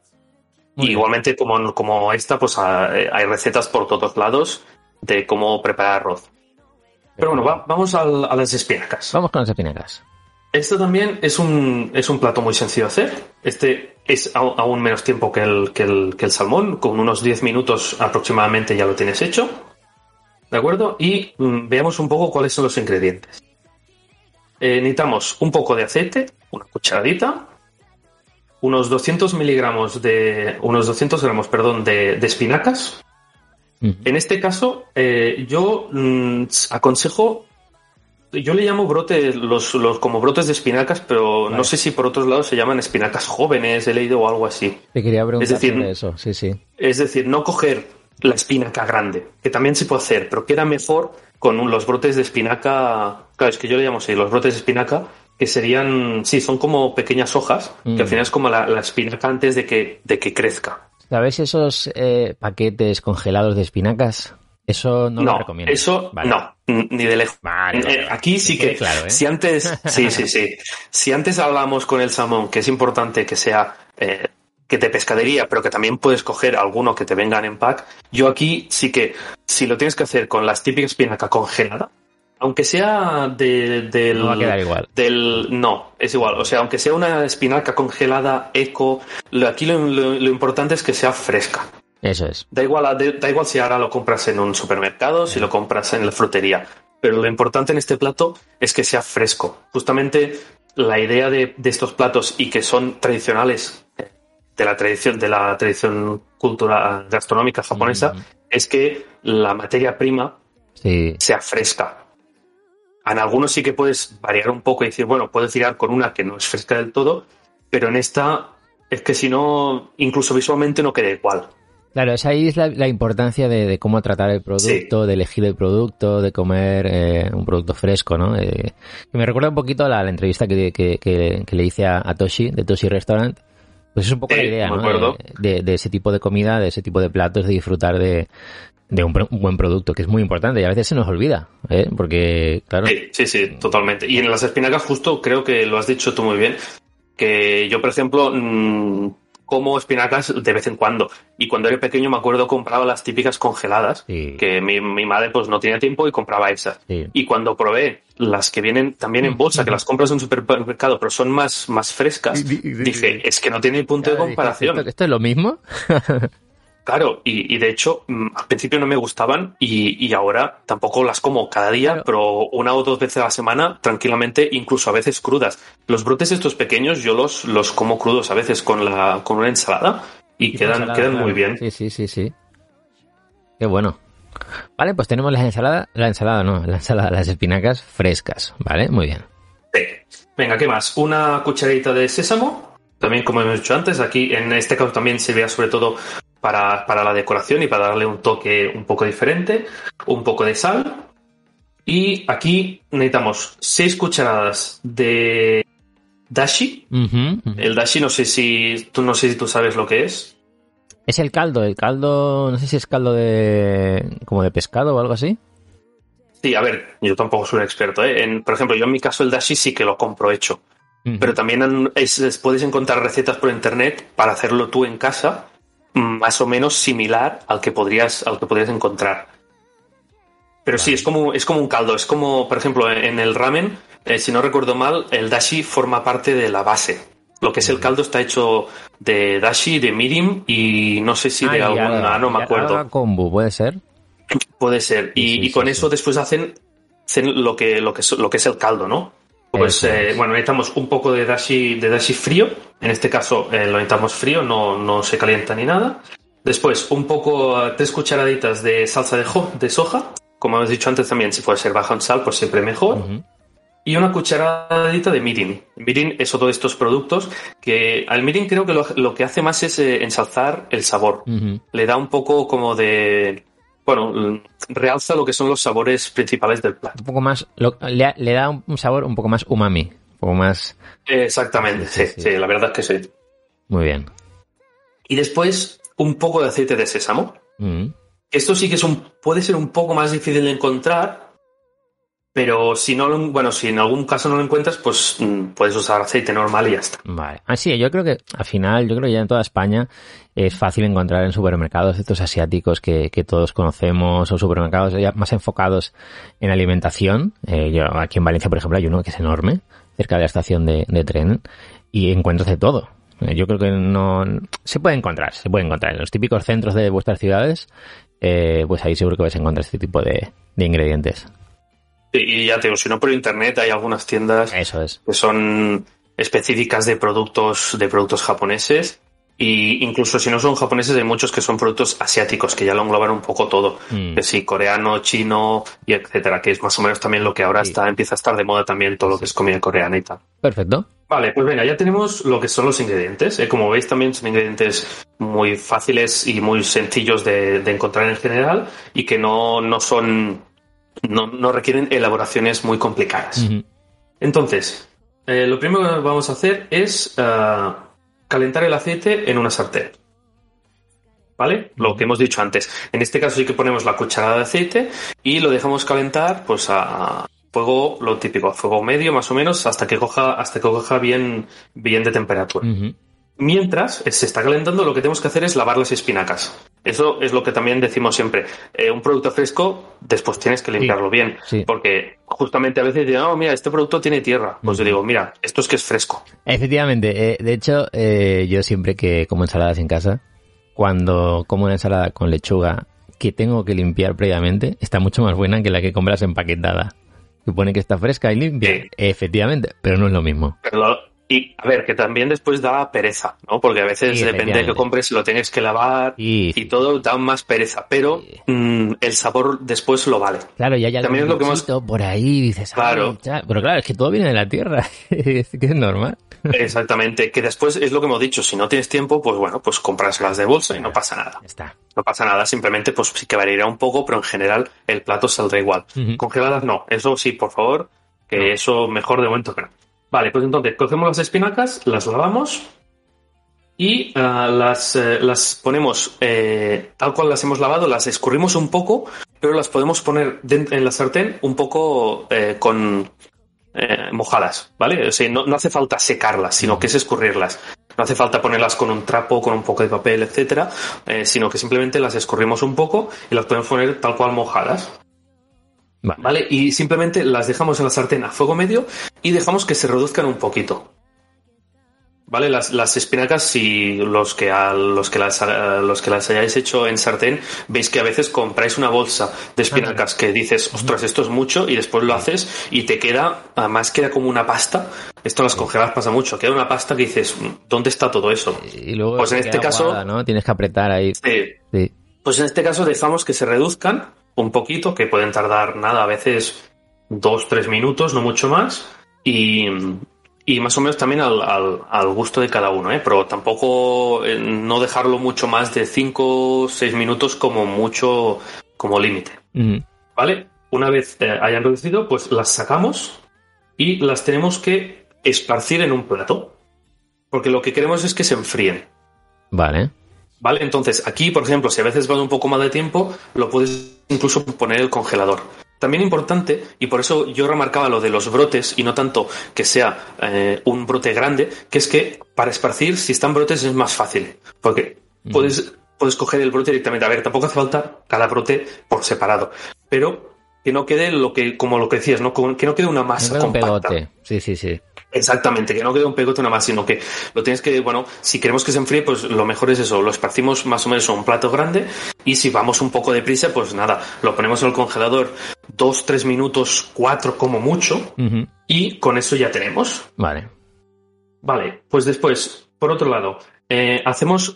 Y igualmente como, como esta, pues ah, eh, hay recetas por todos lados de cómo preparar arroz. Pero bueno, va- vamos al- a las espinacas. Vamos con las espinacas. Esto también es un, es un plato muy sencillo de hacer. Este es aún menos tiempo que el, que el, que el salmón. Con unos 10 minutos aproximadamente ya lo tienes hecho. ¿De acuerdo? Y mm, veamos un poco cuáles son los ingredientes. Eh, necesitamos un poco de aceite, una cucharadita, unos 200 miligramos de. unos 200 gramos, perdón, de, de espinacas. En este caso, eh, yo mm, aconsejo yo le llamo brotes, los, los, como brotes de espinacas, pero no sé si por otros lados se llaman espinacas jóvenes, he leído o algo así. Te quería preguntar es decir, eso, sí, sí. Es decir, no coger la espinaca grande, que también se puede hacer, pero queda mejor con los brotes de espinaca. Claro, es que yo le llamo así, los brotes de espinaca, que serían, sí, son como pequeñas hojas, que al mm. final es como la, espinaca antes de que, de que crezca. ¿Sabes esos eh, paquetes congelados de espinacas? Eso no, lo recomiendo. Eso no, ni de lejos. Eh, aquí sí que, claro, ¿eh? si antes, sí, sí, sí. Si antes hablamos con el salmón, que es importante que sea eh, que te pescadería, pero que también puedes coger alguno que te vengan en pack, yo aquí sí que, si lo tienes que hacer con las típicas espinaca congelada, aunque sea de, del. No va a quedar igual. Del, no, es igual. O sea, aunque sea una espinaca congelada, eco, aquí lo importante es que sea fresca. Eso es. Da igual, da igual si ahora lo compras en un supermercado, si lo compras en la frutería. Pero lo importante en este plato es que sea fresco. Justamente la idea de, estos platos y que son tradicionales eh, de la tradición, de la tradición cultural gastronómica japonesa, es que la materia prima sea fresca. En algunos sí que puedes variar un poco y decir, bueno, puedo tirar con una que no es fresca del todo, pero en esta es que si no, incluso visualmente no queda igual. Claro, esa ahí es la, importancia de, cómo tratar el producto, de elegir el producto, de comer eh, un producto fresco, ¿no? Eh, me recuerda un poquito a la, entrevista que, que, le hice a, Toshi, de Toshi Restaurant. Pues es un poco la idea, ¿no? De, ese tipo de comida, de ese tipo de platos, de disfrutar de, un, buen producto, que es muy importante y a veces se nos olvida, ¿eh? Porque, claro. Sí, sí, sí, totalmente. Y en las espinacas, justo creo que lo has dicho tú muy bien, que yo, por ejemplo, mm, como espinacas de vez en cuando. Y cuando era pequeño me acuerdo compraba las típicas congeladas, que mi, madre pues no tenía tiempo y compraba esas. Y cuando probé las que vienen también en bolsa, que las compras en un supermercado, pero son más, más frescas, dije, es que no tiene punto de comparación. ¿Esto es lo mismo? Claro, y, de hecho, mm, al principio no me gustaban y, ahora tampoco las como cada día, pero una o dos veces a la semana, tranquilamente, incluso a veces crudas. Los brotes estos pequeños yo los, los como crudos a veces con, la, con una ensalada y, quedan, quedan muy bien. Sí, sí, sí, sí. Qué bueno. Vale, pues tenemos la ensalada, la ensalada no, la ensalada, las espinacas frescas, ¿vale? Muy bien. Sí. Venga, ¿qué más? Una cucharadita de sésamo, también como hemos dicho antes, aquí en este caso también se vea sobre todo para, la decoración y para darle un toque un poco diferente, un poco de sal. Y aquí necesitamos 6 cucharadas de dashi. El dashi no sé si tú no sé si tú sabes lo que es. Es el caldo, el caldo, no sé si es caldo de como de pescado o algo así. Sí, a ver, yo tampoco soy un experto. ¿eh? por ejemplo, yo en mi caso el dashi sí que lo compro hecho. Pero también puedes encontrar recetas por internet para hacerlo tú en casa más o menos similar al que podrías, al que podrías encontrar. Pero sí, es como, es como un caldo. Es como, por ejemplo, en el ramen, eh, si no recuerdo mal, el dashi forma parte de la base. Lo que es el caldo está hecho de dashi, de mirim y no sé si de alguna, no me acuerdo. Kombu, ¿puede ser? Puede ser. Y, con eso después hacen, lo, que, lo, que, lo que es el caldo, ¿no? Pues eh, bueno, necesitamos un poco de dashi, de dashi frío. En este caso eh, lo necesitamos frío, no, no se calienta ni nada. Después, un poco, tres cucharaditas de salsa de, de soja. Como hemos dicho antes también, si puede ser baja en sal, pues siempre mejor. Y una cucharadita de mirin. Mirin es otro de estos productos que al mirin creo que lo, que hace más es eh, ensalzar el sabor. Le da un poco como de bueno, realza lo que son los sabores principales del plato. Un poco más, le, da un sabor un poco más umami, un poco más... Exactamente, sí, sí, la verdad es que sí. Muy bien. Y después un poco de aceite de sésamo. Mm. Esto sí que es un, puede ser un poco más difícil de encontrar, pero si no, bueno, si en algún caso no lo encuentras, pues mm, puedes usar aceite normal y ya está. Vale. Así, ah, yo creo que al final, yo creo que ya en toda España es fácil encontrar en supermercados estos asiáticos que, que todos conocemos o supermercados ya más enfocados en alimentación. Eh, yo aquí en Valencia, por ejemplo, hay uno que es enorme. cerca de la estación de, de tren y encuentras de todo. Eh, Yo creo que no se puede encontrar, se puede encontrar en los típicos centros de vuestras ciudades, eh, pues ahí seguro que vais a encontrar este tipo de ingredientes. Y ya te digo, si no por internet hay algunas tiendas Eso es. que son específicas de productos, de productos japoneses. Y incluso si no son japoneses, hay muchos que son productos asiáticos, que ya lo engloban un poco todo. Mm. Que sí, coreano, chino y etcétera, que es más o menos también lo que ahora Sí. está, empieza a estar de moda también todo lo que es comida coreana y tal. Perfecto. Vale, pues venga, ya tenemos lo que son los ingredientes. ¿eh? Como veis, también son ingredientes muy fáciles y muy sencillos de, de encontrar en general y que no, no son. No, no requieren elaboraciones muy complicadas. Entonces, eh, lo primero que vamos a hacer es ah, calentar el aceite en una sartén. ¿Vale? Lo que hemos dicho antes. En este caso sí que ponemos la cucharada de aceite y lo dejamos calentar pues a fuego, lo típico, a fuego medio más o menos, hasta que coja, hasta que coja bien, bien de temperatura. Mientras se está calentando, lo que tenemos que hacer es lavar las espinacas. Eso es lo que también decimos siempre. Eh, un producto fresco, después tienes que limpiarlo bien. sí. Porque justamente a veces dicen, oh, mira, este producto tiene tierra. Pues yo digo, mira, esto es que es fresco. Efectivamente, eh, de hecho, eh, yo siempre que como ensaladas en casa, cuando como una ensalada con lechuga que tengo que limpiar previamente, está mucho más buena que la que compras empaquetada. Supone que está fresca y limpia. Sí. Efectivamente, pero no es lo mismo. Pero lo- y a ver, que también después da pereza, ¿no? Porque a veces Sí, depende de que compres, lo tienes que lavar Y, y todo da más pereza. Pero Sí. mm, el sabor después lo vale. claro, ya hay también es lo que hemos- por ahí dices, "Ay, Claro. cha-". pero claro, es que todo viene de la tierra, es que es normal. Exactamente. Que después es lo que hemos dicho. Si no tienes tiempo, pues bueno, pues compras las de bolsa y no pasa nada. Ya está. No pasa nada, simplemente pues sí que variará un poco, pero en general el plato saldrá igual. Ujú. Congeladas no, eso sí, por favor, que No. eso mejor de momento que no. Vale, pues entonces cogemos las espinacas, las lavamos y ah, las, eh, las ponemos eh, tal cual las hemos lavado, las escurrimos un poco, pero las podemos poner en la sartén un poco eh, con eh, mojadas, ¿vale? No, no hace falta secarlas, sino que es escurrirlas. No hace falta ponerlas con un trapo, con un poco de papel, etcétera, eh, sino que simplemente las escurrimos un poco y las podemos poner tal cual mojadas. Vale. ¿Vale? Y simplemente las dejamos en la sartén a fuego medio y dejamos que se reduzcan un poquito. ¿Vale? Las, las espinacas, si los que, a, los, que las, a los que las hayáis hecho en sartén, veis que a veces compráis una bolsa de espinacas que dices, ostras, esto es mucho, y después lo haces y te queda, además queda como una pasta. Esto en las congeladas pasa mucho, queda una pasta que dices, ¿dónde está todo eso? Y luego Pues en este caso- aguada, ¿no? Tienes que apretar ahí. Eh, Sí. Pues en este caso dejamos que se reduzcan un poquito, que pueden tardar nada, a veces dos, tres minutos, no mucho más, y, y más o menos también al, al- al gusto de cada uno, ¿eh? pero tampoco eh, no dejarlo mucho más de cinco, seis minutos como mucho, como límite. ¿Vale? Una vez eh, hayan reducido, pues las sacamos y las tenemos que esparcir en un plato, porque lo que queremos es que se enfríen. Vale. ¿Vale? Entonces, aquí, por ejemplo, si a veces vas un poco más de tiempo, lo puedes incluso poner en el congelador. También importante, y por eso yo remarcaba lo de los brotes y no tanto que sea eh, un brote grande, que es que para esparcir, si están brotes, es más fácil. Porque puedes, puedes coger el brote directamente. A ver, tampoco hace falta cada brote por separado. Pero que no quede lo que, como lo que decías, ¿no? Que no quede una masa un compacta. pegote. Sí, sí, sí. Exactamente, que no quede un pegote nada más, sino que lo tienes que, bueno, si queremos que se enfríe, pues lo mejor es eso, lo esparcimos más o menos en un plato grande y si vamos un poco deprisa, pues nada, lo ponemos en el congelador dos, tres minutos, cuatro como mucho y con eso ya tenemos. Vale. Vale, pues después, por otro lado, eh, hacemos,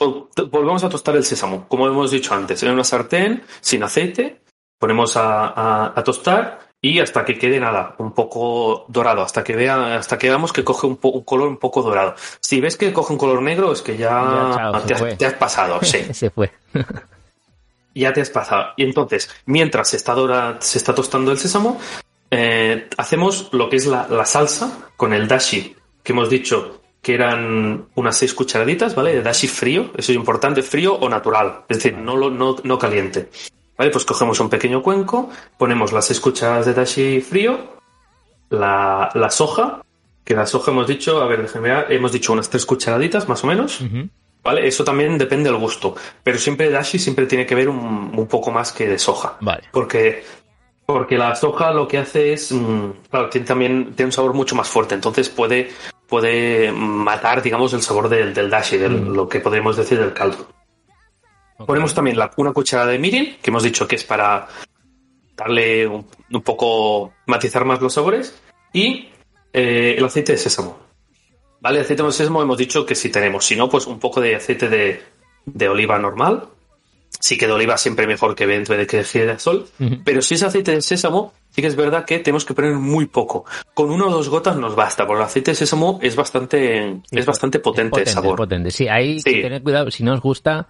volvemos a tostar el sésamo, como hemos dicho antes, en una sartén sin aceite, ponemos a, a- a tostar y hasta que quede nada, un poco dorado, hasta que vea, hasta que veamos que coge un, po- un color un poco dorado. Si ves que coge un color negro, es que ya, Ya, chao, se te, has, te has pasado, sí, Se fue. ya te has pasado. Y entonces, mientras se está, dora- se está tostando el sésamo, eh, hacemos lo que es la, la salsa con el dashi, que hemos dicho que eran unas seis cucharaditas, ¿vale? De dashi frío, eso es importante, frío o natural, es decir, no, lo- no, no caliente. ¿Vale? Pues cogemos un pequeño cuenco, ponemos las seis cucharadas de dashi frío, la, la soja, que la soja hemos dicho, a ver, déjenme ver, hemos dicho unas tres cucharaditas más o menos. ¿Vale? Eso también depende del gusto. Pero siempre dashi siempre tiene que ver un, un poco más que de soja. Vale. Porque Porque la soja lo que hace es, mm, claro, tiene también tiene un sabor mucho más fuerte, entonces puede, puede matar, digamos, el sabor del, del dashi, de Mm. lo que podríamos decir del caldo. Ponemos también la- una cucharada de mirin, que hemos dicho que es para darle un, un poco, matizar más los sabores, y eh, el aceite de sésamo. ¿Vale? El aceite de sésamo hemos dicho que si tenemos, si no, pues un poco de aceite de, de oliva normal. Sí que de oliva siempre mejor que de de que de girasol, Ujú. pero si es aceite de sésamo, sí que es verdad que tenemos que poner muy poco. Con una o dos gotas nos basta, porque el aceite de sésamo es bastante, es bastante potente, el sabor. potente. Sí, ahí Sí. tened cuidado. Si no os gusta,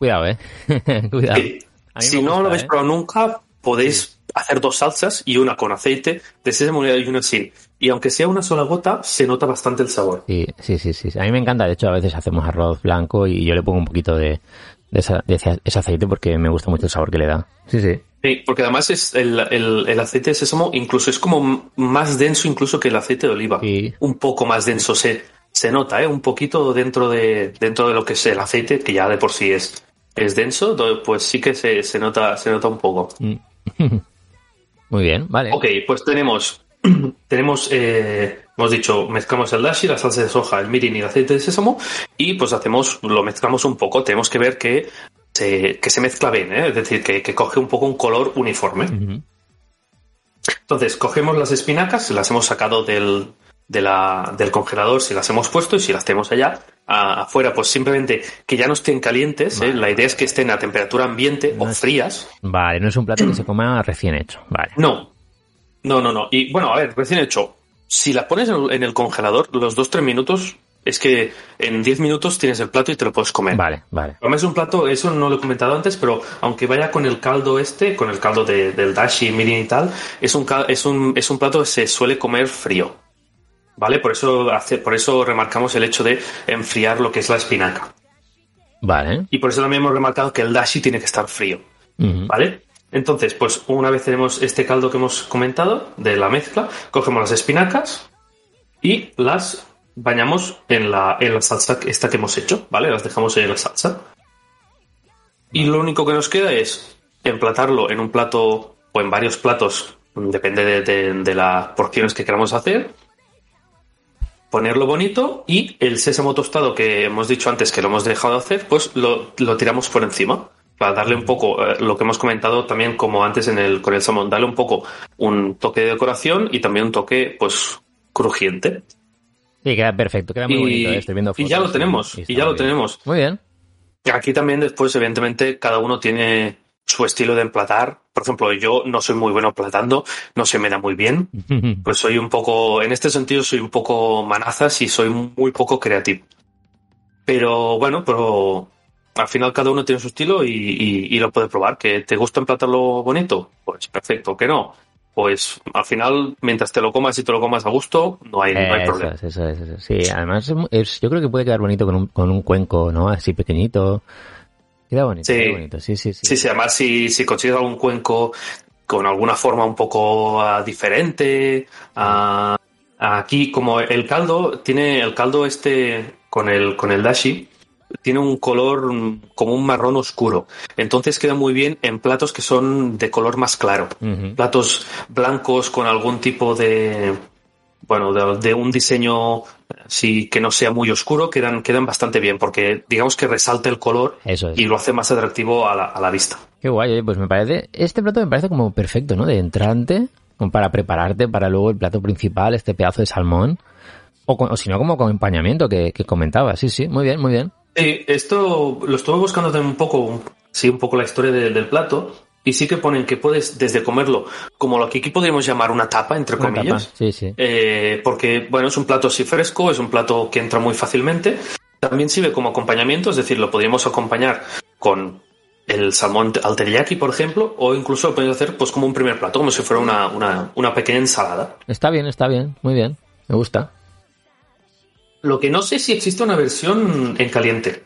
cuidado, ¿eh? cuidado. Mí Si no lo habéis ¿eh? probado nunca, podéis hacer dos salsas y una con aceite de sésamo y una sin. Y aunque sea una sola gota, se nota bastante el sabor. Sí, sí, sí, sí. A mí me encanta. De hecho, a veces hacemos arroz blanco y yo le pongo un poquito de, de, esa- de ese, aceite porque me gusta mucho el sabor que le da. Sí, sí. Sí, porque además es el, el- el aceite de sésamo incluso es como más denso incluso que el aceite de oliva. Sí. Un poco más denso se, se nota, ¿eh? Un poquito dentro de, dentro de lo que es el aceite, que ya de por sí es, es denso, pues sí que se, se nota, se nota un poco. Muy bien, vale. Ok, pues tenemos, tenemos, eh, hemos dicho, mezclamos el dashi, la salsa de soja, el mirin y el aceite de sésamo y pues hacemos, lo mezclamos un poco. Tenemos que ver que se, que se mezcla bien, ¿eh? es decir, que, que coge un poco un color uniforme. Entonces, cogemos las espinacas, las hemos sacado del, de la- del congelador, si las hemos puesto y si las tenemos allá a- afuera, pues simplemente que ya no estén calientes. ¿eh? La idea es que estén a temperatura ambiente No o es- frías. Vale, no es un plato que se coma recién hecho. Vale. No, no, no, no. Y bueno, a ver, recién hecho. Si la pones en el congelador, los dos, tres minutos, es que en 10 minutos tienes el plato y te lo puedes comer. Vale, vale. Además es un plato, eso no lo he comentado antes, pero aunque vaya con el caldo este, con el caldo de- del dashi, mirin y tal, es un, es un, es un plato que se suele comer frío. ¿Vale? Por eso, hace, por eso remarcamos el hecho de enfriar lo que es la espinaca. Vale. Y por eso también hemos remarcado que el dashi tiene que estar frío. ¿Vale? Entonces, pues una vez tenemos este caldo que hemos comentado de la mezcla, cogemos las espinacas y las bañamos en la, en la salsa esta que hemos hecho, ¿vale? Las dejamos en la salsa. Y lo único que nos queda es emplatarlo en un plato o en varios platos, depende de, de- de las porciones que queramos hacer, ponerlo bonito y el sésamo tostado que hemos dicho antes que lo hemos dejado de hacer, pues lo, lo tiramos por encima para darle un poco eh, lo que hemos comentado también como antes en el con el salmón, darle un poco un toque de decoración y también un toque pues crujiente. Sí, queda perfecto. Queda muy Y- bonito. eh, Estoy viendo y ya lo tenemos, y ya lo bien. tenemos. Muy bien. Aquí también después, evidentemente, cada uno tiene su estilo de emplatar. Por ejemplo, yo no soy muy bueno platando, no se me da muy bien. Pues soy un poco, en este sentido, soy un poco manazas y soy muy poco creativo. Pero bueno, pero al final cada uno tiene su estilo y, y- y lo puede probar. ¿Que te gusta emplatarlo bonito? Pues perfecto, que no. Pues al final, mientras te lo comas y te lo comas a gusto, no hay, no hay Eso problema. es, eso es, eso es. Sí, además es- yo creo que puede quedar bonito con un, con un cuenco, ¿no? Así pequeñito. Queda bonito, Sí. queda bonito. Sí, sí, sí. Sí, sí, además si, si consigues algún cuenco con alguna forma un poco ah, diferente, ah, aquí como el caldo, tiene el caldo este con el, con el dashi, tiene un color como un marrón oscuro. Entonces queda muy bien en platos que son de color más claro. Platos blancos con algún tipo de, bueno, de, de un diseño sí que no sea muy oscuro, quedan, quedan bastante bien porque digamos que resalta el color Eso es. y lo hace más atractivo a la, a la vista. Qué guay, pues me parece, este plato me parece como perfecto, ¿no? De entrante, como para prepararte para luego el plato principal, este pedazo de salmón. O, o si no, como acompañamiento que, que comentaba. Sí, sí, muy bien, muy bien. Sí, esto lo estuve buscando también un poco, sí, un poco la historia de- del plato. Y sí que ponen que puedes desde comerlo como lo que aquí podríamos llamar una tapa, entre Una comillas. tapa. Sí, sí. Eh, porque, bueno, es un plato así fresco, es un plato que entra muy fácilmente. También sirve como acompañamiento, es decir, lo podríamos acompañar con el salmón al teriyaki, por ejemplo, o incluso lo podemos hacer pues como un primer plato, como si fuera una, una, una pequeña ensalada. Está bien, está bien, muy bien. Me gusta. Lo que no sé si existe una versión en caliente.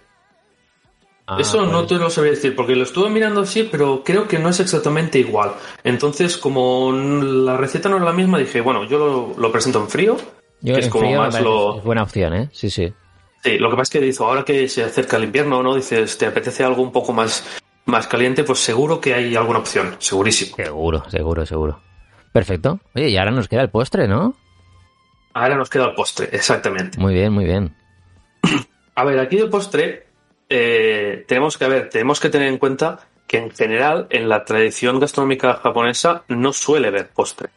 Ah, Eso no pues, te lo sabría decir, porque lo estuve mirando así, pero creo que no es exactamente igual. Entonces, como la receta no es la misma, dije, bueno, yo lo, lo presento en frío, yo que es como frío más lo... es buena opción, ¿eh? Sí, sí. Sí, lo que pasa es que dice, ahora que se acerca el invierno, ¿no? Dices, te apetece algo un poco más, más caliente, pues seguro que hay alguna opción, segurísimo. Seguro, seguro, seguro. Perfecto. Oye, y ahora nos queda el postre, ¿no? Ahora nos queda el postre, exactamente. Muy bien, muy bien. A ver, aquí el postre eh, tenemos que ver, tenemos que tener en cuenta que en general en la tradición gastronómica japonesa no suele haber postre.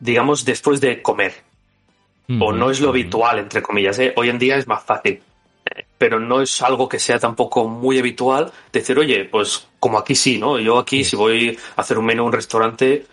Digamos después de comer. O no es lo habitual, entre comillas. ¿eh? Hoy en día es más fácil. Eh, pero no es algo que sea tampoco muy habitual decir, oye, pues como aquí sí, ¿no? Yo aquí si voy a hacer un menú en un restaurante,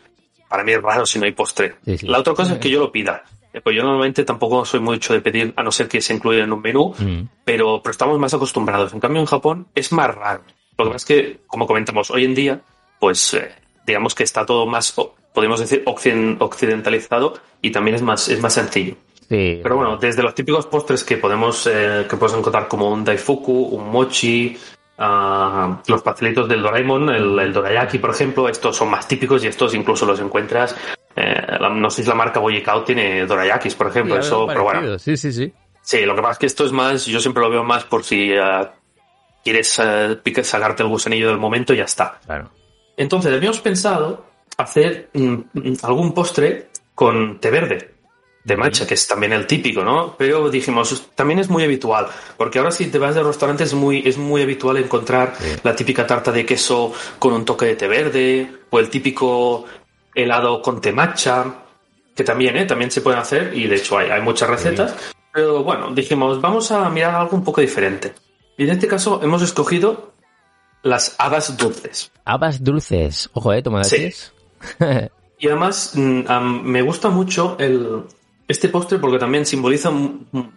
para mí es raro si no hay postre. Sí, sí. La otra cosa es que yo lo pida. Pues yo normalmente tampoco soy mucho de pedir, a no ser que se incluya en un menú, Mm. pero, pero estamos más acostumbrados. En cambio, en Japón es más raro. Lo que pasa es que, como comentamos, hoy en día, pues eh, digamos que está todo más, podemos decir, occiden- occidentalizado y también es más, es más sencillo. Sí. Pero bueno, desde los típicos postres que podemos, eh, que puedes encontrar como un daifuku, un mochi, ah, los pastelitos del Doraemon, el, el dorayaki, por ejemplo, estos son más típicos y estos incluso los encuentras. eh, la- no sé si la marca Boyicao tiene dorayakis, por ejemplo, Sí, eso, pero bueno. Sí, sí, sí. Sí, lo que pasa es que esto es más, yo siempre lo veo más por si eh, quieres eh, sacarte el gusanillo del momento y ya está. Claro. Entonces, habíamos pensado hacer mm, mm, algún postre con té verde de matcha, que es también el típico, ¿no? Pero dijimos, también es muy habitual, porque ahora si te vas de restaurante es muy, es muy habitual encontrar Sí. la típica tarta de queso con un toque de té verde, o el típico helado con té matcha, que también, ¿eh? También se pueden hacer, y de hecho hay, hay muchas recetas. Pero bueno, dijimos, vamos a mirar algo un poco diferente. Y en este caso hemos escogido las habas dulces. Habas dulces. Ojo, eh, tomadachis. Y además am, me gusta mucho el, este postre porque también simboliza,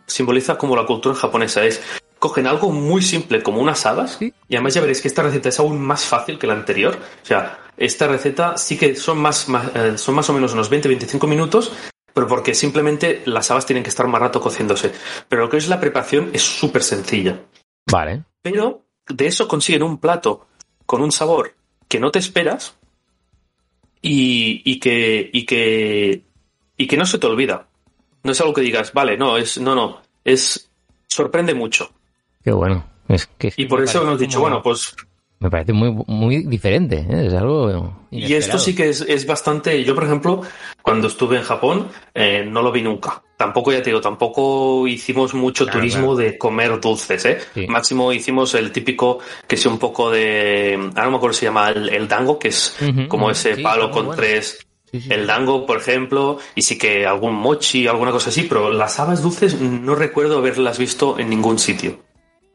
simboliza como la cultura japonesa. Es, cogen algo muy simple como unas habas Sí. y además ya veréis que esta receta es aún más fácil que la anterior. O sea, esta receta sí que son más, más, eh, son más o menos unos 20-25 minutos, pero porque simplemente las habas tienen que estar más rato cociéndose. Pero lo que es la preparación es súper sencilla. Vale. Pero de eso consiguen un plato con un sabor que no te esperas y, y que, y que y que no se te olvida. No es algo que digas, vale, no, es, no, no, es sorprende mucho. Qué bueno. Es que Y por eso hemos dicho, bueno, pues Me parece muy, muy diferente. ¿eh? Es algo. Y esto sí que es, es bastante. Yo, por ejemplo, cuando estuve en Japón, eh, no lo vi nunca. Tampoco, ya te digo, tampoco hicimos mucho Claro, turismo claro. de comer dulces, ¿eh? Sí. Máximo hicimos el típico, que sea un poco de. Ahora no me acuerdo si se llama el, el dango, que es como ujú, ese sí, palo con bueno. tres. Sí, sí. El dango, por ejemplo, y sí que algún mochi, alguna cosa así, pero las habas dulces no recuerdo haberlas visto en ningún sitio.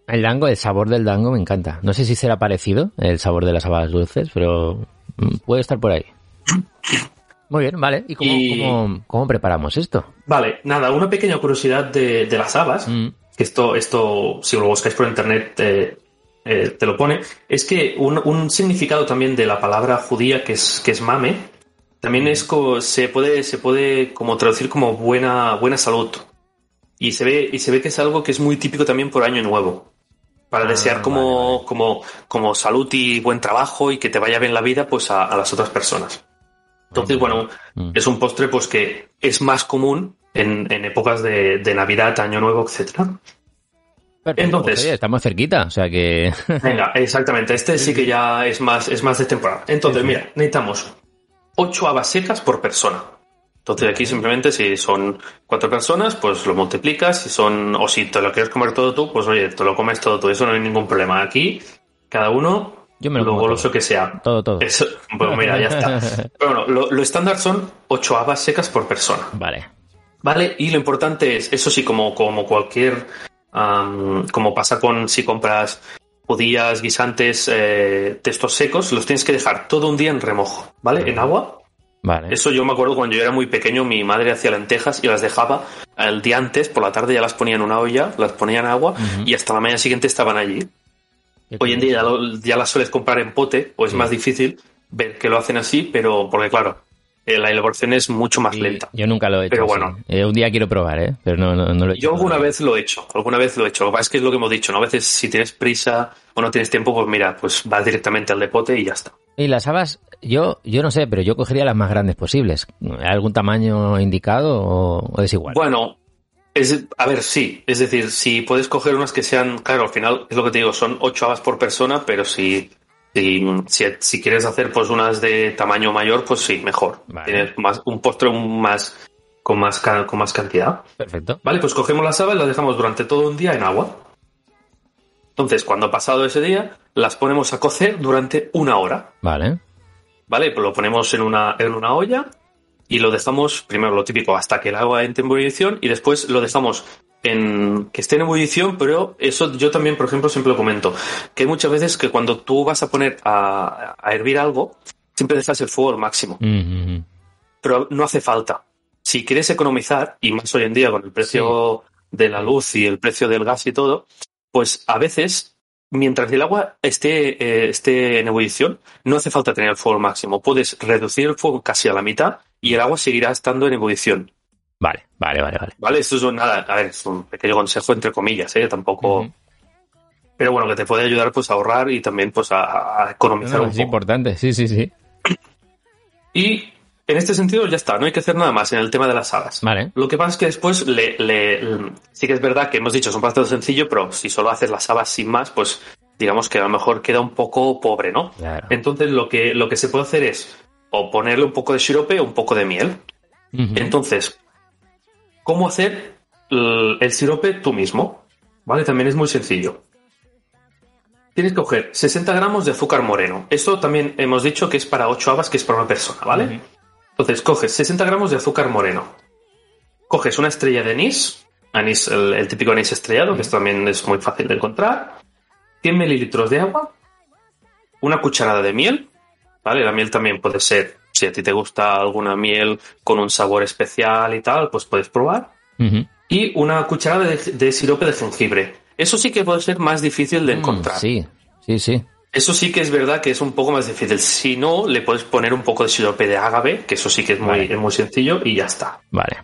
El dango, el sabor del dango me encanta. No sé si será parecido el sabor de las habas dulces, pero mm, puede estar por ahí. Muy bien, vale. ¿Y cómo, Y- cómo- cómo preparamos esto? Vale, nada, una pequeña curiosidad de, de las habas. Mm, que esto, esto, si lo buscáis por internet, eh, eh, te lo pone, es que un, un significado también de la palabra judía, que es, que es mame, también es co- se puede, se puede como traducir como buena, buena salud. Y se ve, y se ve que es algo que es muy típico también por año nuevo. Para Ah, desear como, vale, vale. como, como salud y buen trabajo y que te vaya bien la vida, pues a, a las otras personas. Entonces, bueno, mm. es un postre pues que es más común en, en épocas de, de Navidad, Año Nuevo, etcétera. Perfecto, entonces- pues, oye, estamos cerquita, o sea que... Venga, exactamente. Este sí que ya es más, es más de temporada. Entonces, mira, necesitamos 8 habas secas por persona. Entonces aquí simplemente si son cuatro personas, pues lo multiplicas. Si son, o si te lo quieres comer todo tú, pues oye, te lo comes todo tú. Eso no hay ningún problema. Aquí, cada uno, Yo me lo lo goloso todo. que sea. todo, todo. Eso, pues mira, ya está. Pero bueno, lo, lo estándar son 8 habas secas por persona. Vale. ¿Vale? Y lo importante es, eso sí, como, como cualquier, am, como pasa con si compras judías, guisantes, eh, textos secos, los tienes que dejar todo un día en remojo, ¿vale? En agua. Vale. Eso yo me acuerdo cuando yo era muy pequeño, mi madre hacía lentejas y las dejaba el día antes, por la tarde ya las ponía en una olla, las ponía en agua y hasta la mañana siguiente estaban allí. Hoy en día ya, curioso. lo- ya las sueles comprar en pote, o es Sí. más difícil ver que lo hacen así, pero porque claro, eh, la elaboración es mucho más lenta. Yo nunca lo he hecho. Pero sí. bueno. Eh, un día quiero probar, ¿eh? Pero no, no, no lo he hecho. Yo alguna vez lo he hecho, alguna vez lo he hecho. Lo que pasa es que es lo que hemos dicho, ¿no? A veces si tienes prisa o no tienes tiempo, pues mira, pues vas directamente al depote y ya está. Y las habas, yo, yo no sé, pero yo cogería las más grandes posibles. ¿Hay algún tamaño indicado o, o es igual? Bueno, es, a ver, sí. Es decir, si puedes coger unas que sean, claro, al final es lo que te digo, son ocho habas por persona, pero si, si Si, si, quieres hacer pues unas de tamaño mayor, pues sí, mejor. Vale. Tienes más, un postre más, con, más, con más cantidad. Perfecto. Vale, pues cogemos las habas y las dejamos durante todo un día en agua. Entonces, cuando ha pasado ese día, las ponemos a cocer durante una hora. Vale. ¿Vale? Pues lo ponemos en una, en una olla y lo dejamos, primero lo típico, hasta que el agua entre en ebullición y después lo dejamos en que esté en ebullición, pero eso yo también, por ejemplo, siempre lo comento, que hay muchas veces que cuando tú vas a poner a, a hervir algo, siempre dejas el fuego al máximo, Mm, pero no hace falta. Si quieres economizar, y más hoy en día con el precio de la luz y el precio del gas y todo, pues a veces, mientras el agua esté, eh, esté en ebullición, no hace falta tener el fuego máximo. Puedes reducir el fuego casi a la mitad y el agua seguirá estando en ebullición. Vale, vale, vale, vale. ¿Vale? Esto es un, nada, a ver, es un pequeño consejo entre comillas, ¿eh? Tampoco. Pero bueno, que te puede ayudar pues a ahorrar y también pues a, a economizar No, un es poco. importante, sí, sí, sí. Y en este sentido ya está, no hay que hacer nada más en el tema de las habas. Vale. Lo que pasa es que después le, le- sí que es verdad que hemos dicho es un pastel sencillo, pero si solo haces las habas sin más, pues digamos que a lo mejor queda un poco pobre, ¿no? Claro. Entonces lo que, lo que se puede hacer es o ponerle un poco de sirope o un poco de miel. Entonces, ¿cómo hacer el, el sirope tú mismo? ¿Vale? También es muy sencillo. Tienes que coger 60 gramos de azúcar moreno. Esto también hemos dicho que es para 8 habas, que es para una persona, ¿vale? Entonces, coges 60 gramos de azúcar moreno. Coges una estrella de anís, anís el, el típico anís estrellado, que esto también es muy fácil de encontrar. 100 mililitros de agua. Una cucharada de miel, ¿vale? La miel también puede ser, si a ti te gusta alguna miel con un sabor especial y tal, pues puedes probar. Y una cucharada de, de sirope de jengibre. Eso sí que puede ser más difícil de encontrar. Mm, Sí, sí, sí. Eso sí que es verdad que es un poco más difícil. Si no, le puedes poner un poco de sirope de ágave, que eso sí que es muy, Vale. es muy sencillo y ya está. Vale.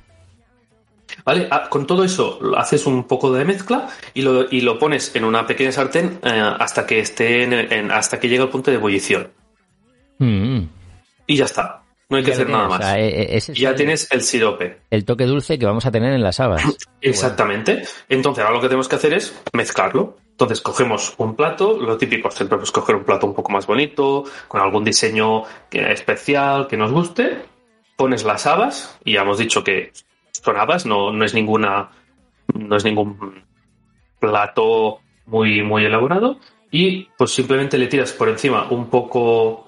¿Vale? Ah, Con todo eso lo haces un poco de mezcla y lo, y lo pones en una pequeña sartén eh, hasta que esté en, en- hasta que llegue al punto de ebullición. Mm. Y ya está. No hay que Ya hacer nada más. o sea, e- e- ese es ya el, tienes el sirope. el toque dulce que vamos a tener en las habas. Exactamente. Entonces, ahora lo que tenemos que hacer es mezclarlo. Entonces, cogemos un plato, lo típico siempre pues coger un plato un poco más bonito, con algún diseño especial que nos guste. Pones las habas, y ya hemos dicho que son habas, no, no es ninguna, no es ningún plato muy, muy elaborado. Y pues simplemente le tiras por encima un poco,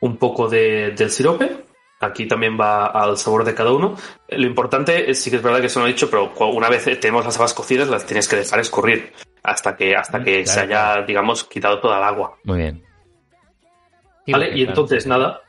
un poco de- del sirope. Aquí también va al sabor de cada uno. Lo importante es, sí que es verdad que eso no he dicho, pero una vez tenemos las habas cocidas, las tienes que dejar escurrir hasta que, hasta que Claro, se haya, digamos, quitado toda el agua. Muy bien. Sí, ¿Vale? Y claro, entonces, nada,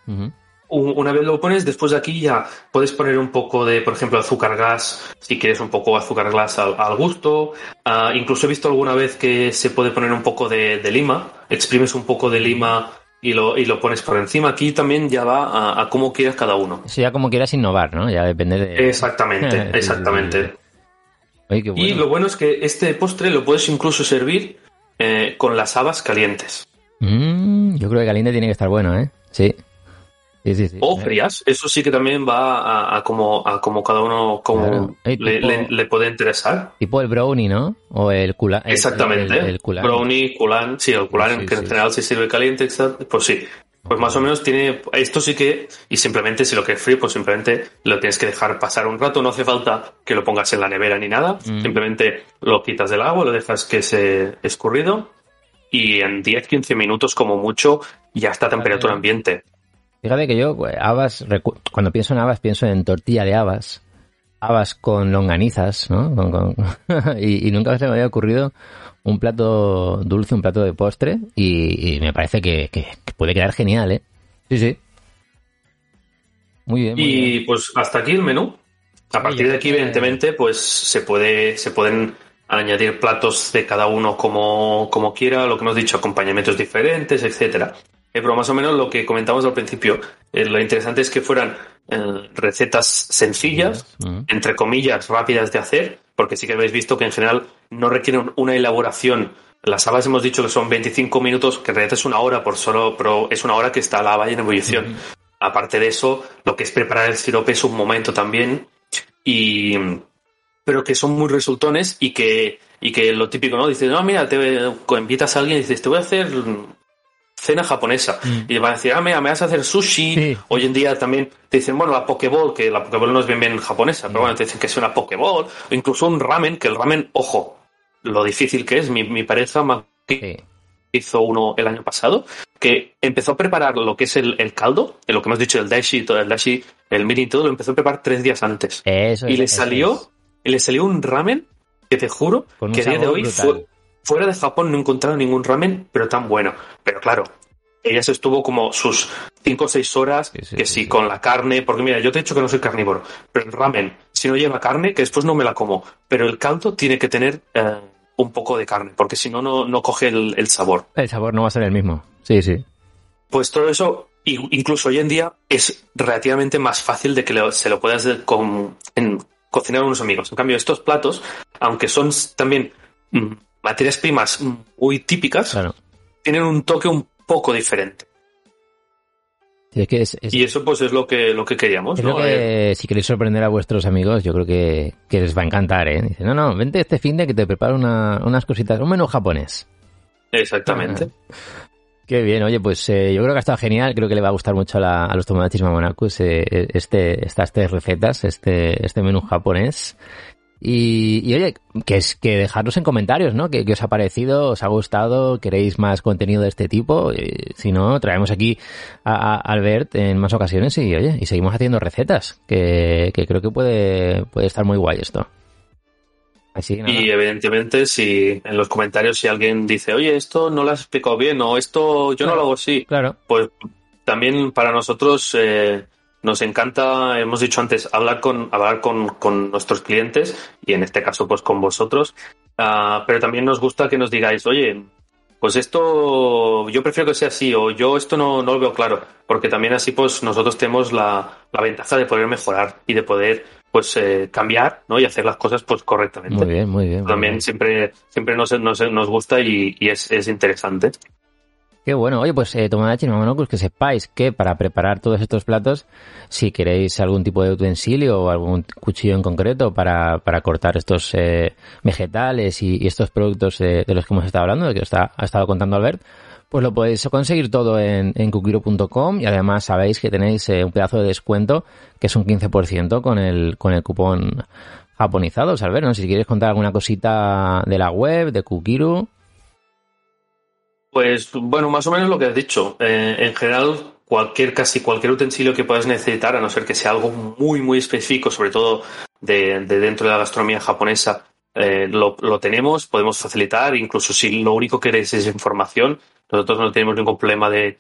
una vez lo pones, después de aquí ya puedes poner un poco de, por ejemplo, azúcar gas, si quieres un poco azúcar gas al, al gusto. Ah, incluso he visto alguna vez que se puede poner un poco de, de lima, exprimes un poco de lima y lo, y lo pones por encima. Aquí también ya va a, a cómo quieras cada uno. Eso ya como quieras innovar, ¿no? Ya depende de... Exactamente, exactamente. sí. Oye, qué bueno. Y lo bueno es que este postre lo puedes incluso servir eh, con las habas calientes Mm, yo creo que caliente tiene que estar bueno, ¿eh? Sí. Sí, sí, sí. o frías. Eso sí que también va a, a como, a como cada uno como Claro. Le, tipo- le- le puede interesar. Tipo el brownie, ¿no? O el cula... el- Exactamente. El, el culán. Brownie, culán, sí, el culán, que en general se sirve caliente, pues sí. Pues más o menos tiene, esto sí que, y simplemente si lo quieres frío, pues simplemente lo tienes que dejar pasar un rato, no hace falta que lo pongas en la nevera ni nada, Mm. simplemente lo quitas del agua, lo dejas que se escurrido y en 10-15 minutos como mucho ya está a temperatura ambiente. Fíjate que yo, pues, habas, recu- cuando pienso en habas, pienso en tortilla de habas, habas con longanizas, ¿no? Con- con- y, y nunca se me había ocurrido un plato dulce, un plato de postre, y, y me parece que, que- que puede quedar genial, ¿eh? Sí, sí. Muy bien, muy bien. Y pues hasta aquí el menú. A partir de aquí, evidentemente, pues se puede, se pueden añadir platos de cada uno como, como quiera, lo que hemos dicho, acompañamientos diferentes, etcétera. Eh, pero más o menos lo que comentamos al principio, eh, lo interesante es que fueran eh, recetas sencillas, entre comillas, rápidas de hacer, porque sí que habéis visto que en general no requieren una elaboración. Las habas hemos dicho que son 25 minutos, que en realidad es una hora por solo, pero es una hora que está la haba en ebullición. Aparte de eso, lo que es preparar el sirope es un momento también, y pero que son muy resultones y que, y que lo típico, ¿no? Dices, no, mira, te invitas a alguien y dices, te voy a hacer cena japonesa. Y van a decir, ah, mira, me vas a hacer sushi. Hoy en día también te dicen, bueno, la Pokéball, que la Pokéball no es bien bien japonesa, pero bueno, te dicen que es una Pokéball. O incluso un ramen, que el ramen, ojo, lo difícil que es. Mi, mi pareja hizo uno el año pasado, que empezó a preparar lo que es el, el caldo, en lo que hemos dicho, el dashi, todo el dashi, el mini y todo, lo empezó a preparar tres días antes. y le salió, y le salió un ramen que te juro que a día de hoy fuera de Japón no he encontrado ningún ramen, pero tan bueno. Pero claro, ella se estuvo como sus 5 o 6 horas, que sí, con la carne, porque mira, yo te he dicho que no soy carnívoro, pero el ramen, si no lleva carne, que después no me la como, pero el caldo tiene que tener eh, un poco de carne, porque si no, no coge el, sabor. El sabor no va a ser el mismo, sí, sí. Pues todo eso, incluso hoy en día, es relativamente más fácil de que se lo puedas con, en, cocinar a unos amigos. En cambio, estos platos, aunque son también mm, materias primas muy típicas, tienen un toque un poco diferente. y eso pues es lo que, lo que queríamos. Eh, si queréis sorprender a vuestros amigos, yo creo que, les va a encantar. ¿eh? Dice, no, no, vente este fin de que te preparo unas cositas, un menú japonés. Exactamente. Qué bien, oye, pues eh, yo creo que ha estado genial, creo que le va a gustar mucho a, los Tomodachis Mamonacus eh, este, estas tres recetas, este, este menú japonés. Y, oye, que es que dejarnos en comentarios, ¿no? ¿Qué, os ha parecido? ¿Os ha gustado? ¿Queréis más contenido de este tipo? Eh, si no, traemos aquí a, Albert en más ocasiones y oye, y seguimos haciendo recetas, que, que creo que puede, puede estar muy guay esto. y evidentemente, si en los comentarios si alguien dice, oye, esto no lo has explicado bien o esto yo no lo hago así, claro. pues también para nosotros eh, nos encanta, hemos dicho antes, hablar con, hablar con, con nuestros clientes y en este caso pues con vosotros, uh, pero también nos gusta que nos digáis, oye, pues esto yo prefiero que sea así o yo esto no, no lo veo claro, porque también así pues nosotros tenemos la, la ventaja de poder mejorar y de poder pues eh, cambiar ¿no? y hacer las cosas pues correctamente. Muy bien, muy bien. También siempre siempre nos, nos, nos gusta y, y es, es interesante. Qué bueno. Oye, pues eh, Tomodachi pues que sepáis que para preparar todos estos platos, si queréis algún tipo de utensilio o algún cuchillo en concreto para, para cortar estos eh, vegetales y, estos productos de los que hemos estado hablando, de que está, ha estado contando Albert, pues lo podéis conseguir todo en, en y además sabéis que tenéis eh, un pedazo de descuento que es un 15% con el, con el cupón japonizados. Albert, no si quieres contar alguna cosita de la web, de Kukiru. Pues bueno, más o menos lo que has dicho. Eh, en general, cualquier, casi cualquier utensilio que puedas necesitar, a no ser que sea algo muy, muy específico, sobre todo de, dentro de la gastronomía japonesa, eh, lo, tenemos, podemos facilitar, incluso si lo único que queréis es información, nosotros no tenemos ningún problema de,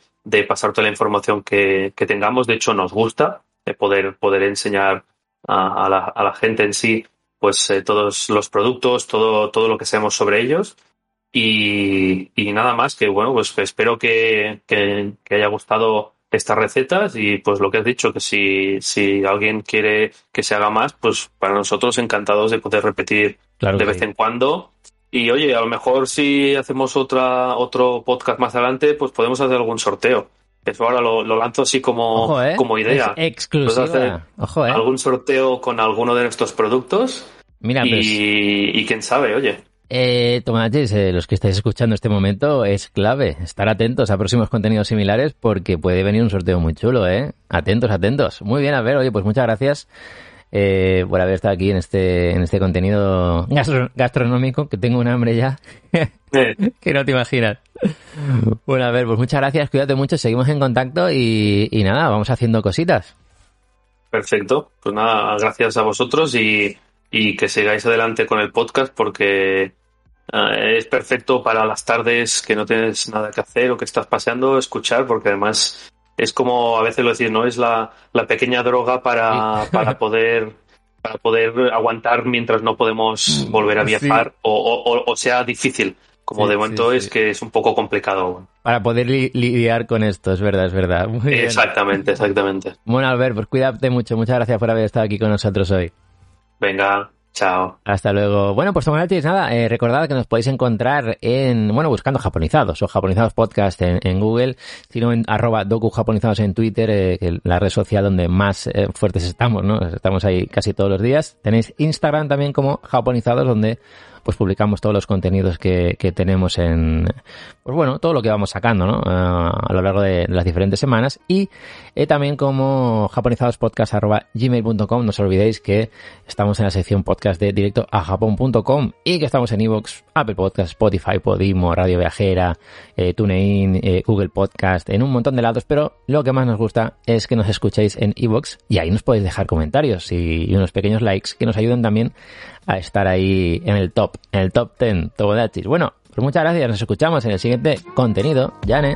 pasar toda la información que, tengamos, de hecho nos gusta de poder, poder enseñar a, la, gente en sí pues eh, todos los productos, todo, todo lo que sabemos sobre ellos y, nada más, que bueno, pues espero que, que, haya gustado estas recetas y pues lo que has dicho, que si, si alguien quiere que se haga más, pues para nosotros encantados de poder repetir de vez en cuando. Y oye, a lo mejor si hacemos otra, otro podcast más adelante, pues podemos hacer algún sorteo. Eso ahora lo, lanzo así como, ¿eh? como idea. exclusiva. Ojo, ¿eh? Algún sorteo con alguno de nuestros productos. Mira, y, pues y quién sabe, oye. Eh, Tomates, eh, los que estáis escuchando este momento, es clave estar atentos a próximos contenidos similares porque puede venir un sorteo muy chulo, ¿eh? Atentos, atentos. Muy bien, a ver, oye, pues muchas gracias eh, por haber estado aquí en este, en este contenido gastronómico, que tengo un hambre ya que no te imaginas. Bueno, a ver, pues muchas gracias, cuídate mucho, seguimos en contacto y, y nada, vamos haciendo cositas. Perfecto, pues nada, gracias a vosotros y y que sigáis adelante con el podcast porque eh, es perfecto para las tardes que no tienes nada que hacer o que estás paseando, escuchar, porque además es como a veces lo decís, ¿no? Es la, la pequeña droga para, para poder para poder aguantar mientras no podemos mm, volver a viajar o, o, sea difícil como de momento es que es un poco complicado. Para poder lidiar con esto, es verdad, es verdad. exactamente, exactamente. Bueno, Albert, pues cuídate mucho. Muchas gracias por haber estado aquí con nosotros hoy. Venga, chao. Hasta luego. Bueno, pues tienes nada, eh, recordad que nos podéis encontrar en, bueno, buscando japonizados o japonizados podcast en, Google, sino en arroba docu japonizados en Twitter, eh, la red social donde más eh, fuertes estamos, ¿no? Estamos ahí casi todos los días. Tenéis Instagram también como japonizados, donde pues publicamos todos los contenidos que, que tenemos en, pues bueno, todo lo que vamos sacando, ¿no? Uh, a lo largo de, las diferentes semanas y eh, también como japonizadospodcast.gmail.com no os olvidéis que estamos en la sección podcast de directo a japón.com y que estamos en iVoox, Apple Podcast, Spotify, Podimo, Radio Viajera, eh, TuneIn, eh, Google Podcast, en un montón de lados, pero lo que más nos gusta es que nos escuchéis en iVoox y ahí nos podéis dejar comentarios y, y unos pequeños likes que nos ayuden también a estar ahí en el top, en el top 10 Tobodachis. Bueno, pues muchas gracias, nos escuchamos en el siguiente contenido. Yane.